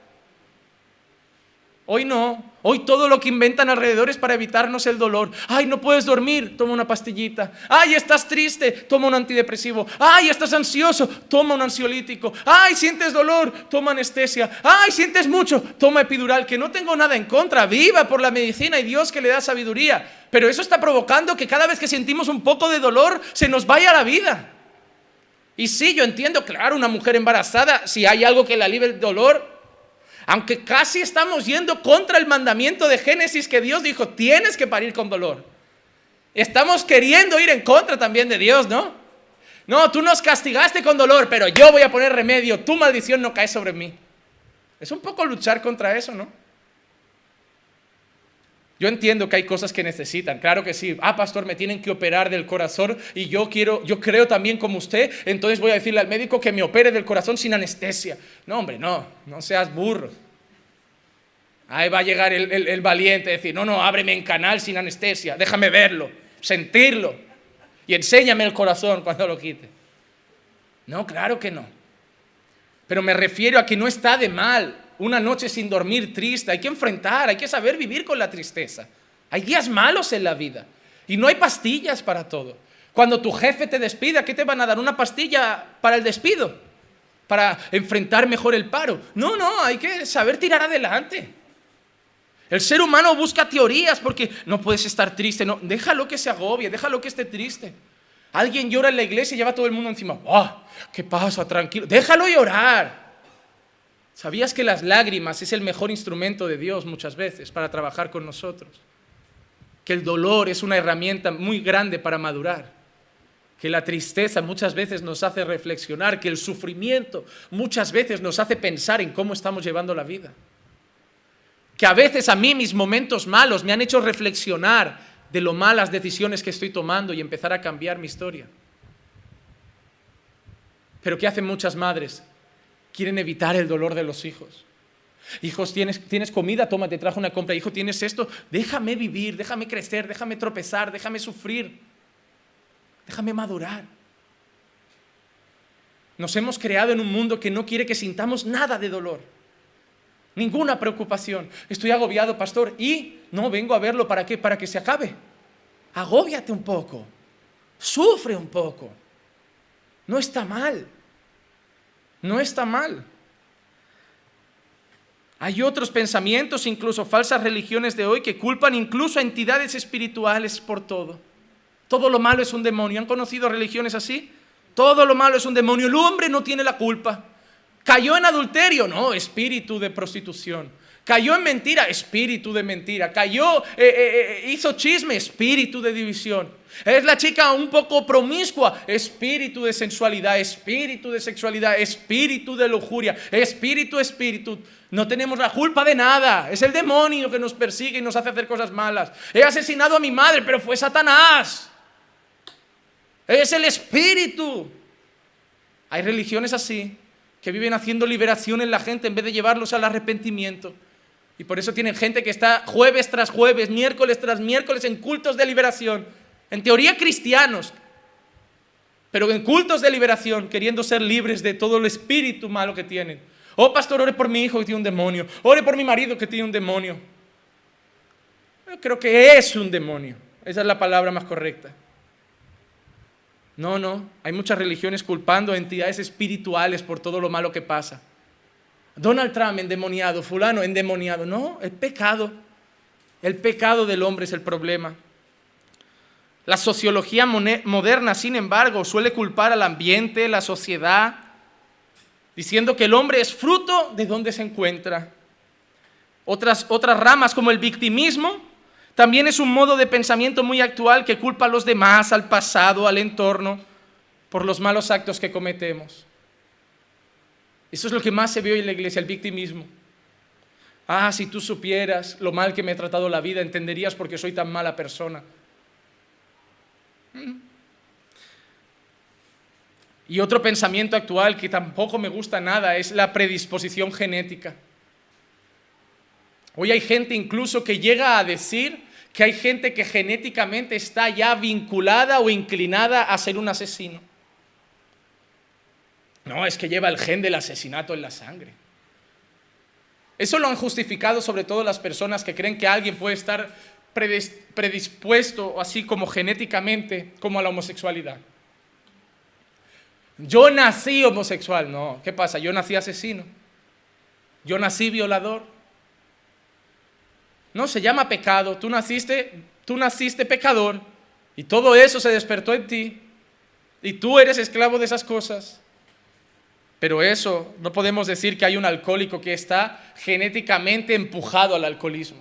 Hoy no. Hoy todo lo que inventan alrededor es para evitarnos el dolor. Ay, no puedes dormir, toma una pastillita. Ay, estás triste, toma un antidepresivo. Ay, estás ansioso, toma un ansiolítico. Ay, sientes dolor, toma anestesia. Ay, sientes mucho, toma epidural. Que no tengo nada en contra, viva por la medicina y Dios que le da sabiduría. Pero eso está provocando que cada vez que sentimos un poco de dolor se nos vaya la vida. Y sí, yo entiendo, claro, una mujer embarazada, si hay algo que le alivie el dolor, aunque casi estamos yendo contra el mandamiento de Génesis que Dios dijo, tienes que parir con dolor. Estamos queriendo ir en contra también de Dios, ¿no? No, tú nos castigaste con dolor, pero yo voy a poner remedio, tu maldición no cae sobre mí. Es un poco luchar contra eso, ¿no? Yo entiendo que hay cosas que necesitan, claro que sí. Ah, pastor, me tienen que operar del corazón y yo quiero, yo creo también como usted, entonces voy a decirle al médico que me opere del corazón sin anestesia. No, hombre, no, no seas burro. Ahí va a llegar el, valiente a decir, no, no, ábreme en canal sin anestesia, déjame verlo, sentirlo y enséñame el corazón cuando lo quite. No, claro que no. Pero me refiero a que no está de mal una noche sin dormir triste, hay que enfrentar, hay que saber vivir con la tristeza. Hay días malos en la vida y no hay pastillas para todo. Cuando tu jefe te despida, ¿qué te van a dar? ¿Una pastilla para el despido? ¿Para enfrentar mejor el paro? No, no, hay que saber tirar adelante. El ser humano busca teorías porque no puedes estar triste, no, déjalo que se agobie, déjalo que esté triste. Alguien llora en la iglesia y lleva a todo el mundo encima. ¡Ah! ¿Qué pasa? Tranquilo. Déjalo llorar. ¿Sabías que las lágrimas es el mejor instrumento de Dios muchas veces para trabajar con nosotros? Que el dolor es una herramienta muy grande para madurar. Que la tristeza muchas veces nos hace reflexionar, que el sufrimiento muchas veces nos hace pensar en cómo estamos llevando la vida. Que a veces a mí mis momentos malos me han hecho reflexionar de lo malas decisiones que estoy tomando y empezar a cambiar mi historia. Pero ¿qué hacen muchas madres? Quieren evitar el dolor de los hijos. Hijos, ¿tienes, tienes comida, toma, te trajo una compra. Hijo, tienes esto, déjame vivir, déjame crecer, déjame tropezar, déjame sufrir, déjame madurar. Nos hemos creado en un mundo que no quiere que sintamos nada de dolor, ninguna preocupación. Estoy agobiado, pastor, y no vengo a verlo para qué, para que se acabe. Agóbiate un poco, sufre un poco. No está mal. No está mal. Hay otros pensamientos, incluso falsas religiones de hoy, que culpan incluso a entidades espirituales por todo. Todo lo malo es un demonio. ¿Han conocido religiones así? Todo lo malo es un demonio. El hombre no tiene la culpa. Cayó en adulterio, no, espíritu de prostitución. Cayó en mentira, espíritu de mentira. Cayó, eh, eh, eh, hizo chisme, espíritu de división. Es la chica un poco promiscua, espíritu de sensualidad, espíritu de sexualidad, espíritu de lujuria, espíritu, espíritu. No tenemos la culpa de nada. Es el demonio que nos persigue y nos hace hacer cosas malas. He asesinado a mi madre, pero fue Satanás. Es el espíritu. Hay religiones así que viven haciendo liberación en la gente en vez de llevarlos al arrepentimiento. Y por eso tienen gente que está jueves tras jueves, miércoles tras miércoles en cultos de liberación. En teoría cristianos, pero en cultos de liberación, queriendo ser libres de todo el espíritu malo que tienen. Oh, pastor, ore por mi hijo que tiene un demonio. Ore por mi marido que tiene un demonio. Yo creo que es un demonio. Esa es la palabra más correcta. No, no. Hay muchas religiones culpando a entidades espirituales por todo lo malo que pasa. Donald Trump endemoniado, fulano endemoniado. No, el pecado. El pecado del hombre es el problema. La sociología moderna, sin embargo, suele culpar al ambiente, la sociedad, diciendo que el hombre es fruto de donde se encuentra. Otras, otras ramas como el victimismo también es un modo de pensamiento muy actual que culpa a los demás, al pasado, al entorno, por los malos actos que cometemos. Eso es lo que más se ve hoy en la iglesia, el victimismo. Ah, si tú supieras lo mal que me ha tratado la vida, entenderías por qué soy tan mala persona. Mm. Y otro pensamiento actual que tampoco me gusta nada es la predisposición genética. Hoy hay gente incluso que llega a decir que hay gente que genéticamente está ya vinculada o inclinada a ser un asesino. No, es que lleva el gen del asesinato en la sangre. Eso lo han justificado sobre todo las personas que creen que alguien puede estar predispuesto, así como genéticamente, como a la homosexualidad. Yo nací homosexual, no, ¿qué pasa? Yo nací asesino, yo nací violador. No, se llama pecado, tú naciste, tú naciste pecador y todo eso se despertó en ti y tú eres esclavo de esas cosas. Pero eso, no podemos decir que hay un alcohólico que está genéticamente empujado al alcoholismo.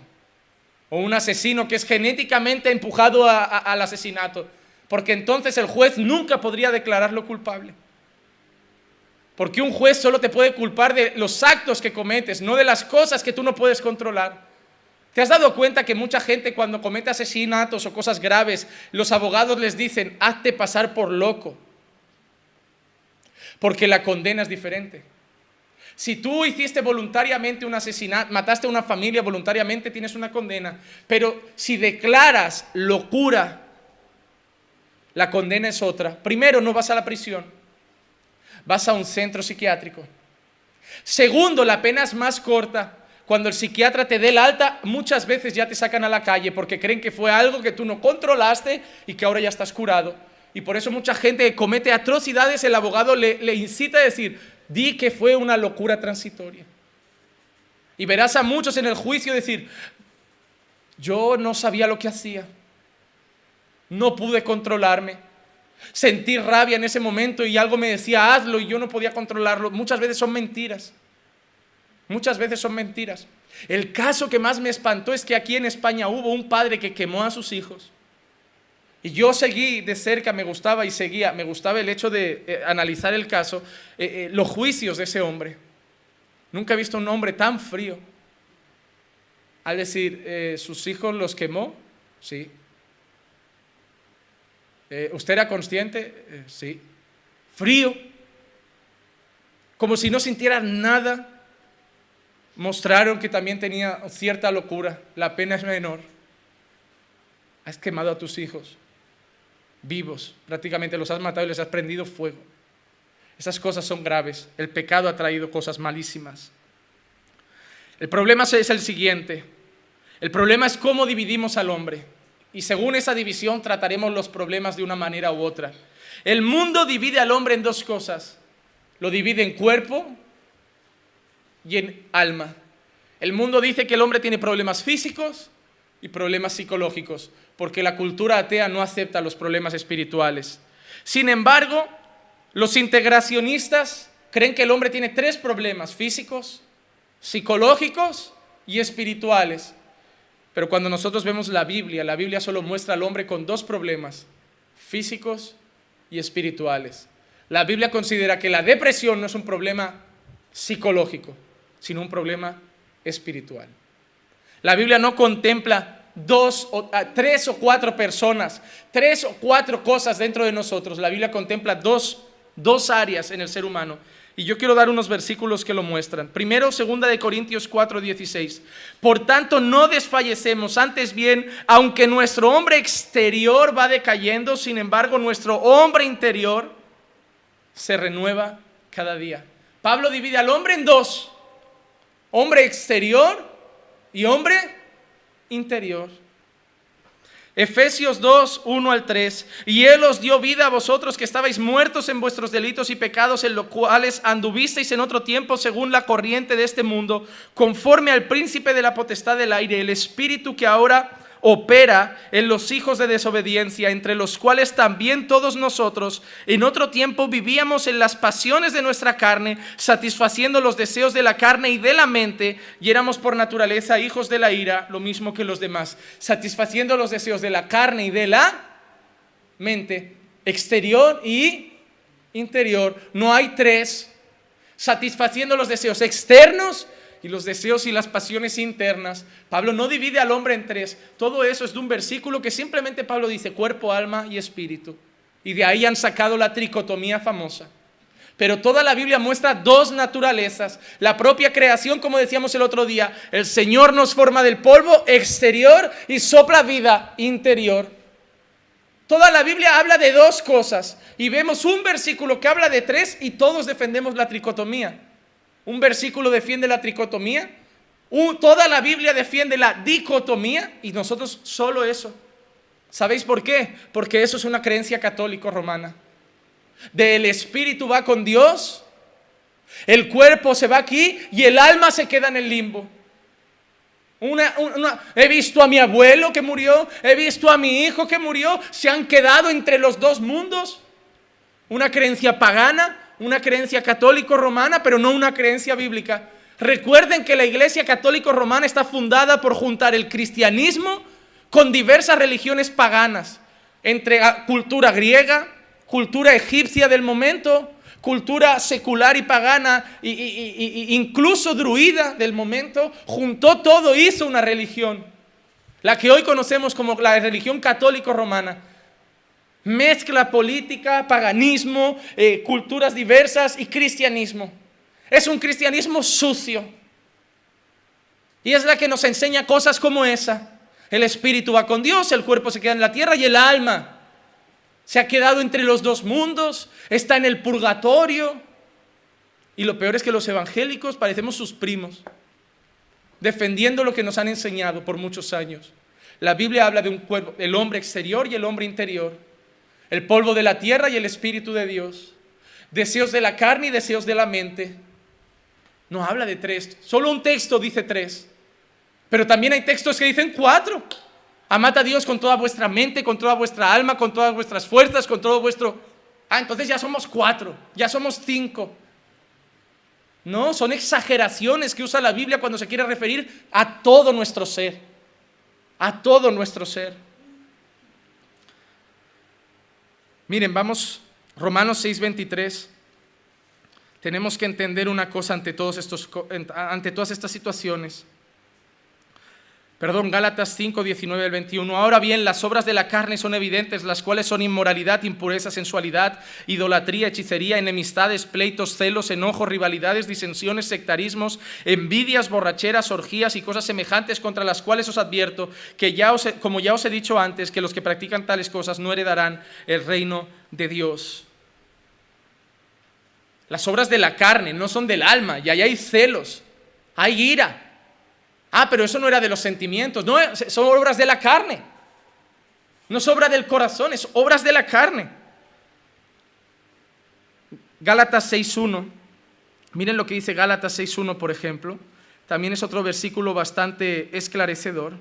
O un asesino que es genéticamente empujado al asesinato. Porque entonces el juez nunca podría declararlo culpable. Porque un juez solo te puede culpar de los actos que cometes, no de las cosas que tú no puedes controlar. ¿Te has dado cuenta que mucha gente cuando comete asesinatos o cosas graves, los abogados les dicen, hazte pasar por loco? Porque la condena es diferente. Si tú hiciste voluntariamente un asesinato, mataste a una familia voluntariamente, tienes una condena. Pero si declaras locura, la condena es otra. Primero, no vas a la prisión, vas a un centro psiquiátrico. Segundo, la pena es más corta. Cuando el psiquiatra te dé el alta, muchas veces ya te sacan a la calle porque creen que fue algo que tú no controlaste y que ahora ya estás curado. Y por eso mucha gente comete atrocidades, el abogado le, incita a decir, di que fue una locura transitoria. Y verás a muchos en el juicio decir, yo no sabía lo que hacía, no pude controlarme, sentí rabia en ese momento y algo me decía, hazlo y yo no podía controlarlo. Muchas veces son mentiras, muchas veces son mentiras. El caso que más me espantó es que aquí en España hubo un padre que quemó a sus hijos y yo seguí de cerca, me gustaba y seguía, me gustaba el hecho de eh, analizar el caso, eh, eh, los juicios de ese hombre. Nunca he visto un hombre tan frío. Al decir, sus hijos los quemó, sí. ¿Usted era consciente? sí. Frío. Como si no sintiera nada. Mostraron que también tenía cierta locura. La pena es menor. Has quemado a tus hijos vivos, prácticamente los has matado y les has prendido fuego. Esas cosas son graves. El pecado ha traído cosas malísimas. El problema es el siguiente. El problema es cómo dividimos al hombre. Y según esa división trataremos los problemas de una manera u otra. El mundo divide al hombre en dos cosas. Lo divide en cuerpo y en alma. El mundo dice que el hombre tiene problemas físicos y problemas psicológicos porque la cultura atea no acepta los problemas espirituales. Sin embargo, los integracionistas creen que el hombre tiene tres problemas, físicos, psicológicos y espirituales. Pero cuando nosotros vemos la Biblia, la Biblia solo muestra al hombre con dos problemas, físicos y espirituales. La Biblia considera que la depresión no es un problema psicológico, sino un problema espiritual. La Biblia no contempla dos o ah, tres o cuatro personas, tres o cuatro cosas dentro de nosotros. La Biblia contempla dos, dos áreas en el ser humano. Y yo quiero dar unos versículos que lo muestran. Primero, segunda de Corintios 4, 16. Por tanto, no desfallecemos, antes bien, aunque nuestro hombre exterior va decayendo, sin embargo, nuestro hombre interior se renueva cada día. Pablo divide al hombre en dos. Hombre exterior y hombre interior. Efesios 2, 1 al 3. Y Él os dio vida a vosotros que estabais muertos en vuestros delitos y pecados, en los cuales anduvisteis en otro tiempo según la corriente de este mundo, conforme al príncipe de la potestad del aire, el espíritu que ahora opera en los hijos de desobediencia, entre los cuales también todos nosotros en otro tiempo vivíamos en las pasiones de nuestra carne, satisfaciendo los deseos de la carne y de la mente, y éramos por naturaleza hijos de la ira, lo mismo que los demás, satisfaciendo los deseos de la carne y de la mente, exterior y interior. No hay tres, satisfaciendo los deseos externos y los deseos y las pasiones internas. Pablo no divide al hombre en tres. Todo eso es de un versículo que simplemente Pablo dice cuerpo, alma y espíritu. Y de ahí han sacado la tricotomía famosa. Pero toda la Biblia muestra dos naturalezas. La propia creación, como decíamos el otro día, el Señor nos forma del polvo exterior y sopla vida interior. Toda la Biblia habla de dos cosas y vemos un versículo que habla de tres y todos defendemos la tricotomía. Un versículo defiende la tricotomía, toda la Biblia defiende la dicotomía y nosotros solo eso. ¿Sabéis por qué? Porque eso es una creencia católico romana. Del espíritu va con Dios, el cuerpo se va aquí y el alma se queda en el limbo. he visto a mi abuelo que murió, he visto a mi hijo que murió, se han quedado entre los dos mundos. Una creencia pagana una creencia católico-romana, pero no una creencia bíblica. Recuerden que la Iglesia católico-romana está fundada por juntar el cristianismo con diversas religiones paganas, entre cultura griega, cultura egipcia del momento, cultura secular y pagana, e incluso druida del momento, juntó todo, hizo una religión, la que hoy conocemos como la religión católico-romana. Mezcla política, paganismo, eh, culturas diversas y cristianismo. Es un cristianismo sucio. Y es la que nos enseña cosas como esa. El espíritu va con Dios, el cuerpo se queda en la tierra y el alma se ha quedado entre los dos mundos, está en el purgatorio. Y lo peor es que los evangélicos parecemos sus primos, defendiendo lo que nos han enseñado por muchos años. La Biblia habla de un cuerpo, el hombre exterior y el hombre interior el polvo de la tierra y el Espíritu de Dios, deseos de la carne y deseos de la mente. No habla de tres, solo un texto dice tres, pero también hay textos que dicen cuatro. Amad a Dios con toda vuestra mente, con toda vuestra alma, con todas vuestras fuerzas, con todo vuestro... Ah, entonces ya somos cuatro, ya somos cinco. No, son exageraciones que usa la Biblia cuando se quiere referir a todo nuestro ser, a todo nuestro ser. Miren, vamos, Romanos 6:23. Tenemos que entender una cosa ante, todos estos, ante todas estas situaciones. Perdón, Gálatas 5, 19 al 21. Ahora bien, las obras de la carne son evidentes, las cuales son inmoralidad, impureza, sensualidad, idolatría, hechicería, enemistades, pleitos, celos, enojos, rivalidades, disensiones, sectarismos, envidias, borracheras, orgías y cosas semejantes contra las cuales os advierto que ya os, como ya os he dicho antes, que los que practican tales cosas no heredarán el reino de Dios. Las obras de la carne no son del alma, y ahí hay celos, hay ira, Ah, pero eso no era de los sentimientos. No, son obras de la carne. No es obra del corazón, es obras de la carne. Gálatas 6.1. Miren lo que dice Gálatas 6.1, por ejemplo. También es otro versículo bastante esclarecedor.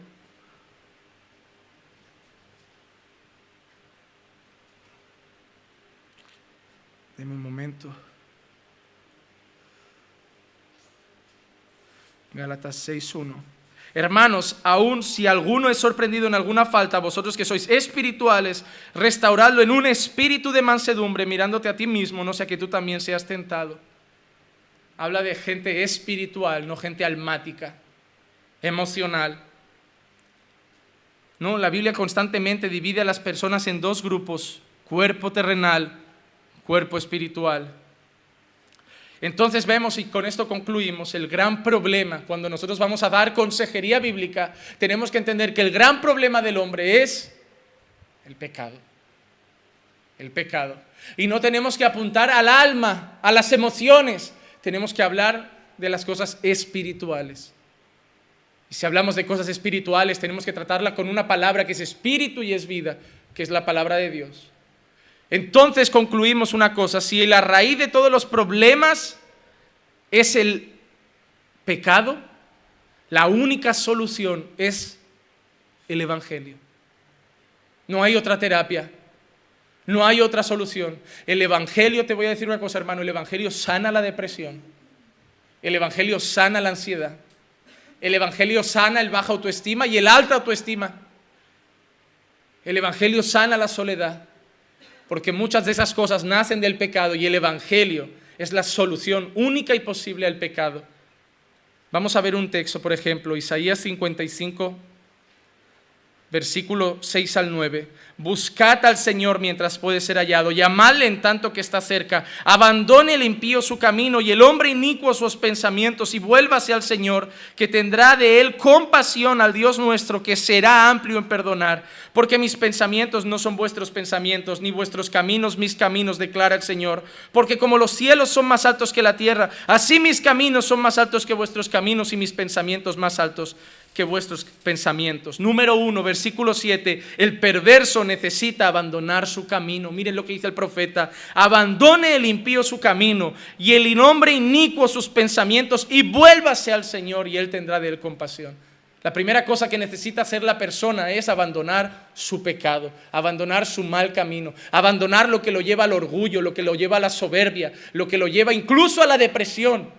Deme un momento. Gálatas 6.1. Hermanos, aun si alguno es sorprendido en alguna falta, vosotros que sois espirituales, restauradlo en un espíritu de mansedumbre, mirándote a ti mismo, no sea que tú también seas tentado. Habla de gente espiritual, no gente almática, emocional. No, la Biblia constantemente divide a las personas en dos grupos, cuerpo terrenal, cuerpo espiritual. Entonces vemos, y con esto concluimos, el gran problema, cuando nosotros vamos a dar consejería bíblica, tenemos que entender que el gran problema del hombre es el pecado. El pecado. Y no tenemos que apuntar al alma, a las emociones, tenemos que hablar de las cosas espirituales. Y si hablamos de cosas espirituales, tenemos que tratarla con una palabra que es espíritu y es vida, que es la palabra de Dios. Entonces concluimos una cosa, si la raíz de todos los problemas es el pecado, la única solución es el Evangelio. No hay otra terapia, no hay otra solución. El Evangelio, te voy a decir una cosa hermano, el Evangelio sana la depresión, el Evangelio sana la ansiedad, el Evangelio sana el baja autoestima y el alta autoestima. El Evangelio sana la soledad porque muchas de esas cosas nacen del pecado y el Evangelio es la solución única y posible al pecado. Vamos a ver un texto, por ejemplo, Isaías 55, versículo 6 al 9. Buscad al Señor mientras puede ser hallado, llamadle en tanto que está cerca. Abandone el impío su camino y el hombre inicuo sus pensamientos y vuélvase al Señor, que tendrá de él compasión al Dios nuestro, que será amplio en perdonar. Porque mis pensamientos no son vuestros pensamientos, ni vuestros caminos mis caminos, declara el Señor. Porque como los cielos son más altos que la tierra, así mis caminos son más altos que vuestros caminos y mis pensamientos más altos que vuestros pensamientos. Número uno, versículo 7, el perverso necesita abandonar su camino. Miren lo que dice el profeta, abandone el impío su camino y el hombre inicuo sus pensamientos y vuélvase al Señor y Él tendrá de él compasión. La primera cosa que necesita hacer la persona es abandonar su pecado, abandonar su mal camino, abandonar lo que lo lleva al orgullo, lo que lo lleva a la soberbia, lo que lo lleva incluso a la depresión,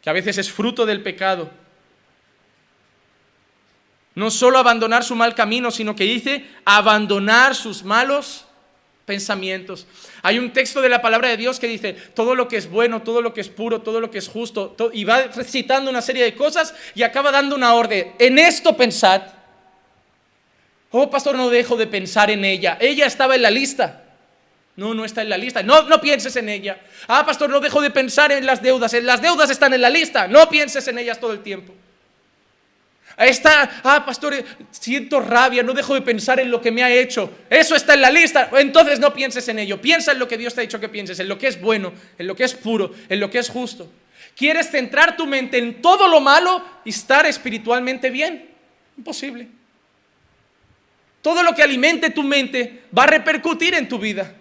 que a veces es fruto del pecado no solo abandonar su mal camino, sino que dice abandonar sus malos pensamientos. Hay un texto de la palabra de Dios que dice, todo lo que es bueno, todo lo que es puro, todo lo que es justo, y va recitando una serie de cosas y acaba dando una orden. En esto pensad. Oh, pastor, no dejo de pensar en ella. Ella estaba en la lista. No, no está en la lista. No, no pienses en ella. Ah, pastor, no dejo de pensar en las deudas. Las deudas están en la lista. No pienses en ellas todo el tiempo. Está, ah, pastor, siento rabia, no dejo de pensar en lo que me ha hecho. Eso está en la lista. Entonces no pienses en ello. Piensa en lo que Dios te ha dicho que pienses, en lo que es bueno, en lo que es puro, en lo que es justo. ¿Quieres centrar tu mente en todo lo malo y estar espiritualmente bien? Imposible. Todo lo que alimente tu mente va a repercutir en tu vida.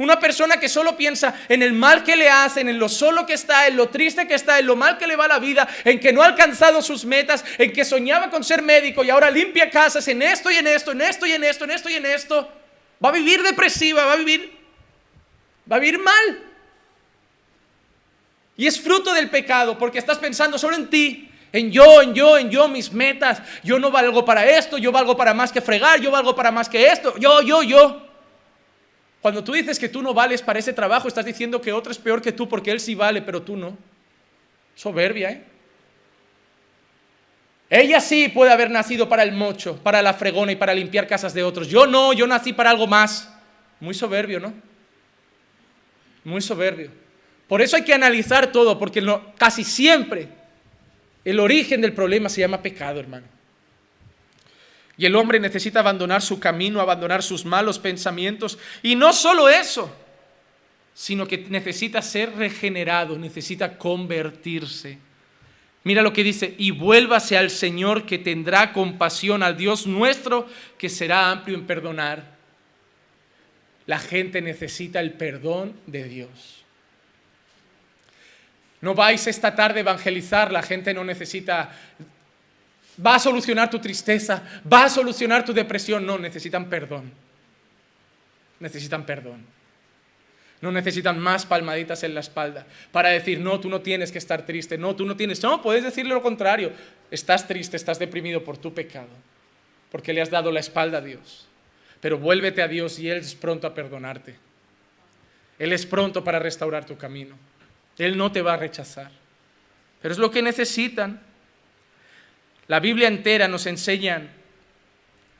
Una persona que solo piensa en el mal que le hacen, en lo solo que está, en lo triste que está, en lo mal que le va la vida, en que no ha alcanzado sus metas, en que soñaba con ser médico y ahora limpia casas, en esto y en esto, en esto y en esto, en esto y en esto, va a vivir depresiva, va a vivir, va a vivir mal. Y es fruto del pecado porque estás pensando solo en ti, en yo, en yo, en yo, mis metas. Yo no valgo para esto, yo valgo para más que fregar, yo valgo para más que esto, yo, yo, yo. Cuando tú dices que tú no vales para ese trabajo, estás diciendo que otro es peor que tú porque él sí vale, pero tú no. Soberbia, ¿eh? Ella sí puede haber nacido para el mocho, para la fregona y para limpiar casas de otros. Yo no, yo nací para algo más. Muy soberbio, ¿no? Muy soberbio. Por eso hay que analizar todo, porque casi siempre el origen del problema se llama pecado, hermano. Y el hombre necesita abandonar su camino, abandonar sus malos pensamientos. Y no solo eso, sino que necesita ser regenerado, necesita convertirse. Mira lo que dice, y vuélvase al Señor que tendrá compasión, al Dios nuestro que será amplio en perdonar. La gente necesita el perdón de Dios. No vais esta tarde a evangelizar, la gente no necesita va a solucionar tu tristeza, va a solucionar tu depresión. No, necesitan perdón. Necesitan perdón. No necesitan más palmaditas en la espalda para decir, no, tú no tienes que estar triste, no, tú no tienes, no, puedes decirle lo contrario, estás triste, estás deprimido por tu pecado, porque le has dado la espalda a Dios. Pero vuélvete a Dios y Él es pronto a perdonarte. Él es pronto para restaurar tu camino. Él no te va a rechazar. Pero es lo que necesitan. La Biblia entera nos enseña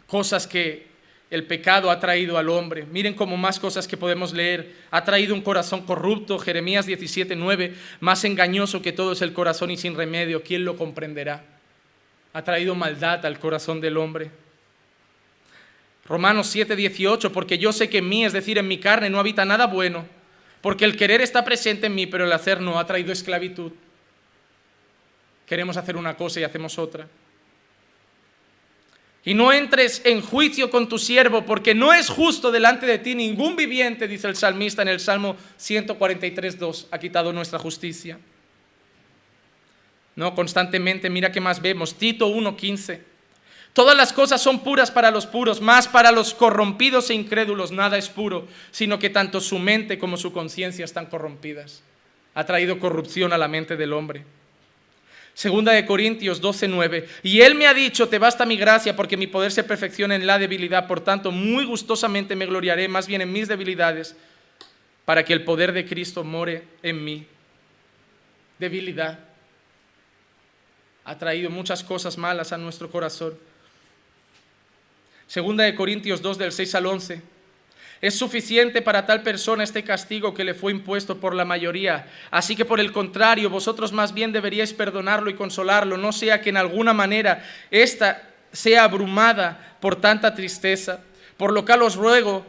cosas que el pecado ha traído al hombre. Miren como más cosas que podemos leer. Ha traído un corazón corrupto, Jeremías 17, 9, más engañoso que todo es el corazón y sin remedio. ¿Quién lo comprenderá? Ha traído maldad al corazón del hombre. Romanos 7, 18, porque yo sé que en mí, es decir, en mi carne, no habita nada bueno, porque el querer está presente en mí, pero el hacer no ha traído esclavitud. Queremos hacer una cosa y hacemos otra. Y no entres en juicio con tu siervo, porque no es justo delante de ti ningún viviente, dice el salmista en el Salmo 143, 2, ha quitado nuestra justicia. No, constantemente, mira qué más vemos. Tito 1:15. Todas las cosas son puras para los puros, más para los corrompidos e incrédulos nada es puro, sino que tanto su mente como su conciencia están corrompidas. Ha traído corrupción a la mente del hombre. Segunda de Corintios 12:9. Y él me ha dicho, te basta mi gracia porque mi poder se perfecciona en la debilidad. Por tanto, muy gustosamente me gloriaré más bien en mis debilidades para que el poder de Cristo more en mí. Debilidad. Ha traído muchas cosas malas a nuestro corazón. Segunda de Corintios 2 del 6 al 11. Es suficiente para tal persona este castigo que le fue impuesto por la mayoría. Así que por el contrario, vosotros más bien deberíais perdonarlo y consolarlo, no sea que en alguna manera ésta sea abrumada por tanta tristeza. Por lo cual os ruego,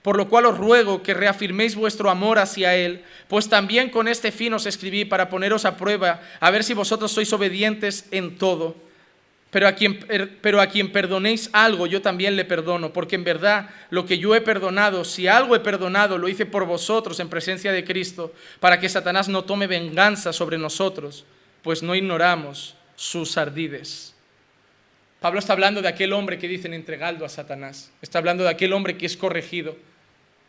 por lo cual os ruego que reafirméis vuestro amor hacia él, pues también con este fin os escribí para poneros a prueba, a ver si vosotros sois obedientes en todo. Pero a, quien, pero a quien perdonéis algo, yo también le perdono, porque en verdad lo que yo he perdonado, si algo he perdonado, lo hice por vosotros en presencia de Cristo, para que Satanás no tome venganza sobre nosotros, pues no ignoramos sus ardides. Pablo está hablando de aquel hombre que dicen entregado a Satanás, está hablando de aquel hombre que es corregido,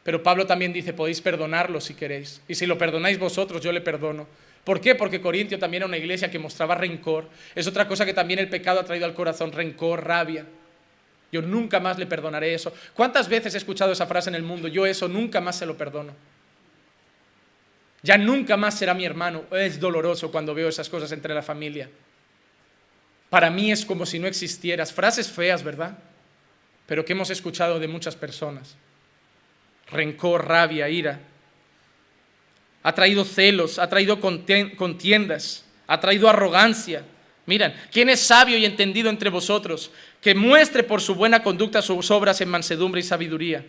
pero Pablo también dice, podéis perdonarlo si queréis, y si lo perdonáis vosotros, yo le perdono. ¿Por qué? Porque Corintio también era una iglesia que mostraba rencor. Es otra cosa que también el pecado ha traído al corazón, rencor, rabia. Yo nunca más le perdonaré eso. ¿Cuántas veces he escuchado esa frase en el mundo? Yo eso nunca más se lo perdono. Ya nunca más será mi hermano. Es doloroso cuando veo esas cosas entre la familia. Para mí es como si no existieras. Frases feas, ¿verdad? Pero que hemos escuchado de muchas personas. Rencor, rabia, ira ha traído celos, ha traído contiendas, ha traído arrogancia. Miren, ¿quién es sabio y entendido entre vosotros? Que muestre por su buena conducta sus obras en mansedumbre y sabiduría.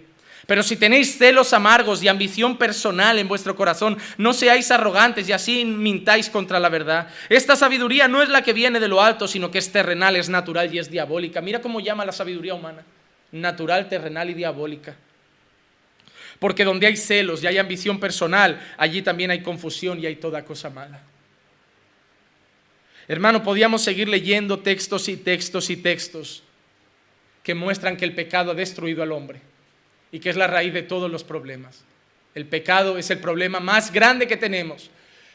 Pero si tenéis celos amargos y ambición personal en vuestro corazón, no seáis arrogantes y así mintáis contra la verdad. Esta sabiduría no es la que viene de lo alto, sino que es terrenal, es natural y es diabólica. Mira cómo llama la sabiduría humana. Natural, terrenal y diabólica. Porque donde hay celos y hay ambición personal, allí también hay confusión y hay toda cosa mala. Hermano, podíamos seguir leyendo textos y textos y textos que muestran que el pecado ha destruido al hombre y que es la raíz de todos los problemas. El pecado es el problema más grande que tenemos.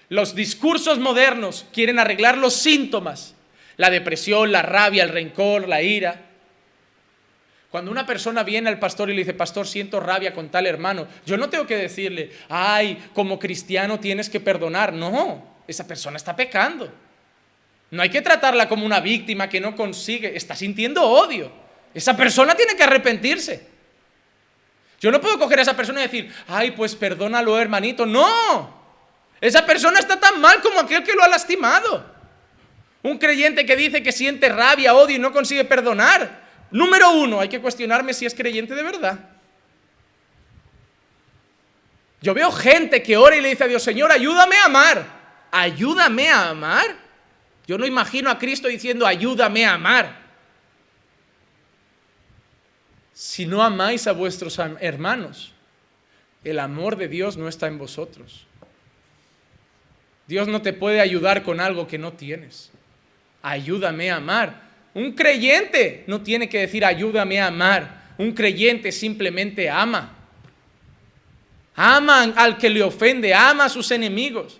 Los discursos modernos quieren arreglar los síntomas, la depresión, la rabia, el rencor, la ira, cuando una persona viene al pastor y le dice, pastor, siento rabia con tal hermano, yo no tengo que decirle, ay, como cristiano tienes que perdonar. No, esa persona está pecando. No hay que tratarla como una víctima que no consigue, está sintiendo odio. Esa persona tiene que arrepentirse. Yo no puedo coger a esa persona y decir, ay, pues perdónalo, hermanito. No, esa persona está tan mal como aquel que lo ha lastimado. Un creyente que dice que siente rabia, odio y no consigue perdonar. Número uno, hay que cuestionarme si es creyente de verdad. Yo veo gente que ora y le dice a Dios, Señor, ayúdame a amar. Ayúdame a amar. Yo no imagino a Cristo diciendo, ayúdame a amar. Si no amáis a vuestros hermanos, el amor de Dios no está en vosotros. Dios no te puede ayudar con algo que no tienes. Ayúdame a amar. Un creyente no tiene que decir ayúdame a amar. Un creyente simplemente ama. ama al que le ofende, ama a sus enemigos.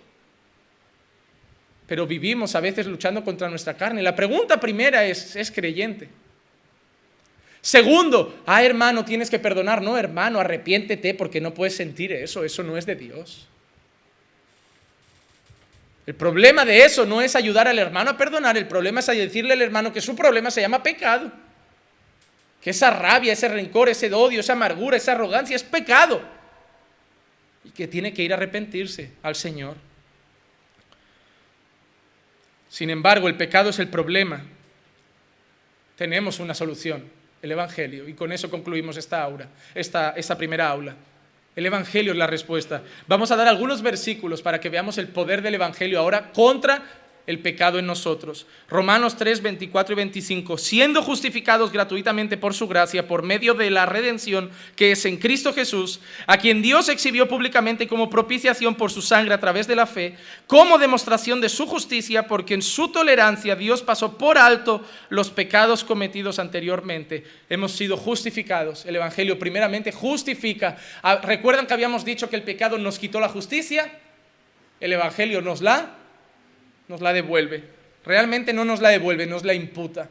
Pero vivimos a veces luchando contra nuestra carne. La pregunta primera es, ¿es creyente? Segundo, ah hermano, tienes que perdonar. No, hermano, arrepiéntete porque no puedes sentir eso, eso no es de Dios. El problema de eso no es ayudar al hermano a perdonar, el problema es decirle al hermano que su problema se llama pecado. Que esa rabia, ese rencor, ese odio, esa amargura, esa arrogancia es pecado. Y que tiene que ir a arrepentirse al Señor. Sin embargo, el pecado es el problema. Tenemos una solución, el Evangelio. Y con eso concluimos esta esta, esta primera aula. El Evangelio es la respuesta. Vamos a dar algunos versículos para que veamos el poder del Evangelio ahora contra el pecado en nosotros. Romanos 3, 24 y 25. Siendo justificados gratuitamente por su gracia, por medio de la redención que es en Cristo Jesús, a quien Dios exhibió públicamente como propiciación por su sangre a través de la fe, como demostración de su justicia, porque en su tolerancia Dios pasó por alto los pecados cometidos anteriormente. Hemos sido justificados. El Evangelio primeramente justifica. Ah, ¿Recuerdan que habíamos dicho que el pecado nos quitó la justicia? El Evangelio nos la nos la devuelve. Realmente no nos la devuelve, nos la imputa.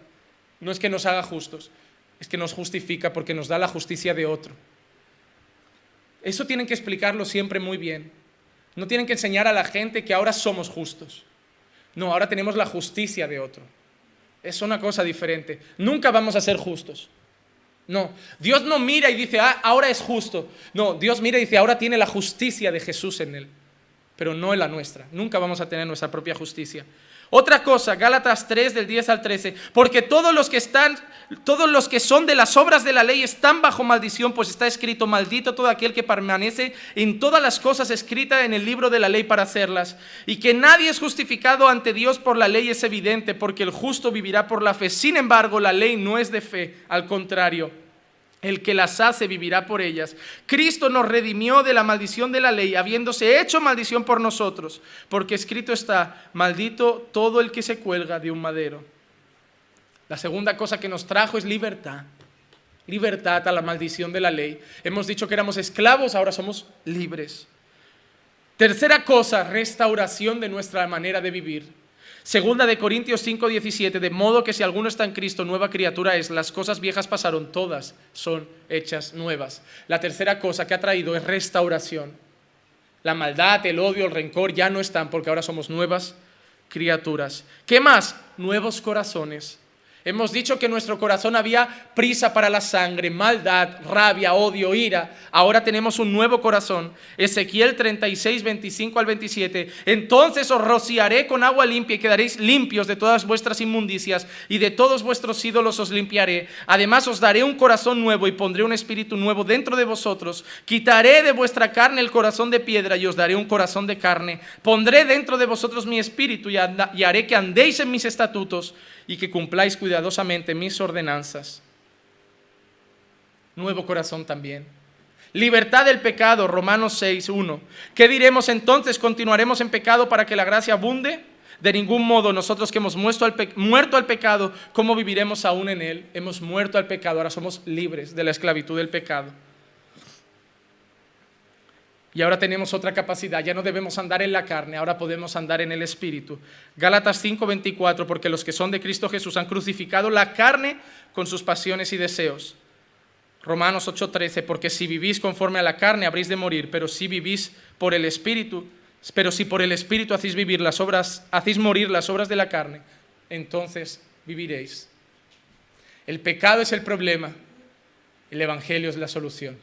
No es que nos haga justos, es que nos justifica porque nos da la justicia de otro. Eso tienen que explicarlo siempre muy bien. No tienen que enseñar a la gente que ahora somos justos. No, ahora tenemos la justicia de otro. Es una cosa diferente. Nunca vamos a ser justos. No, Dios no mira y dice, ah, ahora es justo. No, Dios mira y dice, ahora tiene la justicia de Jesús en él pero no en la nuestra. Nunca vamos a tener nuestra propia justicia. Otra cosa, Gálatas 3 del 10 al 13, porque todos los que están todos los que son de las obras de la ley están bajo maldición, pues está escrito maldito todo aquel que permanece en todas las cosas escritas en el libro de la ley para hacerlas, y que nadie es justificado ante Dios por la ley es evidente, porque el justo vivirá por la fe. Sin embargo, la ley no es de fe, al contrario, el que las hace vivirá por ellas. Cristo nos redimió de la maldición de la ley, habiéndose hecho maldición por nosotros, porque escrito está, maldito todo el que se cuelga de un madero. La segunda cosa que nos trajo es libertad. Libertad a la maldición de la ley. Hemos dicho que éramos esclavos, ahora somos libres. Tercera cosa, restauración de nuestra manera de vivir. Segunda de Corintios 5:17, de modo que si alguno está en Cristo, nueva criatura es, las cosas viejas pasaron, todas son hechas nuevas. La tercera cosa que ha traído es restauración. La maldad, el odio, el rencor ya no están porque ahora somos nuevas criaturas. ¿Qué más? Nuevos corazones. Hemos dicho que nuestro corazón había prisa para la sangre, maldad, rabia, odio, ira. Ahora tenemos un nuevo corazón. Ezequiel 36, 25 al 27. Entonces os rociaré con agua limpia y quedaréis limpios de todas vuestras inmundicias y de todos vuestros ídolos os limpiaré. Además os daré un corazón nuevo y pondré un espíritu nuevo dentro de vosotros. Quitaré de vuestra carne el corazón de piedra y os daré un corazón de carne. Pondré dentro de vosotros mi espíritu y haré que andéis en mis estatutos y que cumpláis cuidadosamente mis ordenanzas. Nuevo corazón también. Libertad del pecado, Romanos 6, 1. ¿Qué diremos entonces? ¿Continuaremos en pecado para que la gracia abunde? De ningún modo, nosotros que hemos muerto al, muerto al pecado, ¿cómo viviremos aún en él? Hemos muerto al pecado, ahora somos libres de la esclavitud del pecado. Y ahora tenemos otra capacidad, ya no debemos andar en la carne, ahora podemos andar en el Espíritu. Gálatas 5:24, porque los que son de Cristo Jesús han crucificado la carne con sus pasiones y deseos. Romanos 8:13, porque si vivís conforme a la carne habréis de morir, pero si vivís por el Espíritu, pero si por el Espíritu hacéis vivir las obras, hacéis morir las obras de la carne, entonces viviréis. El pecado es el problema, el Evangelio es la solución.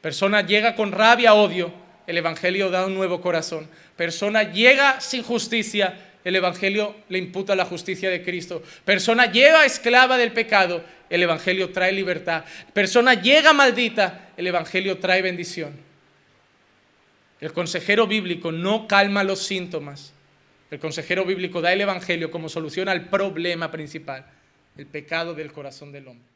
Persona llega con rabia, odio, el Evangelio da un nuevo corazón. Persona llega sin justicia, el Evangelio le imputa la justicia de Cristo. Persona llega esclava del pecado, el Evangelio trae libertad. Persona llega maldita, el Evangelio trae bendición. El consejero bíblico no calma los síntomas. El consejero bíblico da el Evangelio como solución al problema principal, el pecado del corazón del hombre.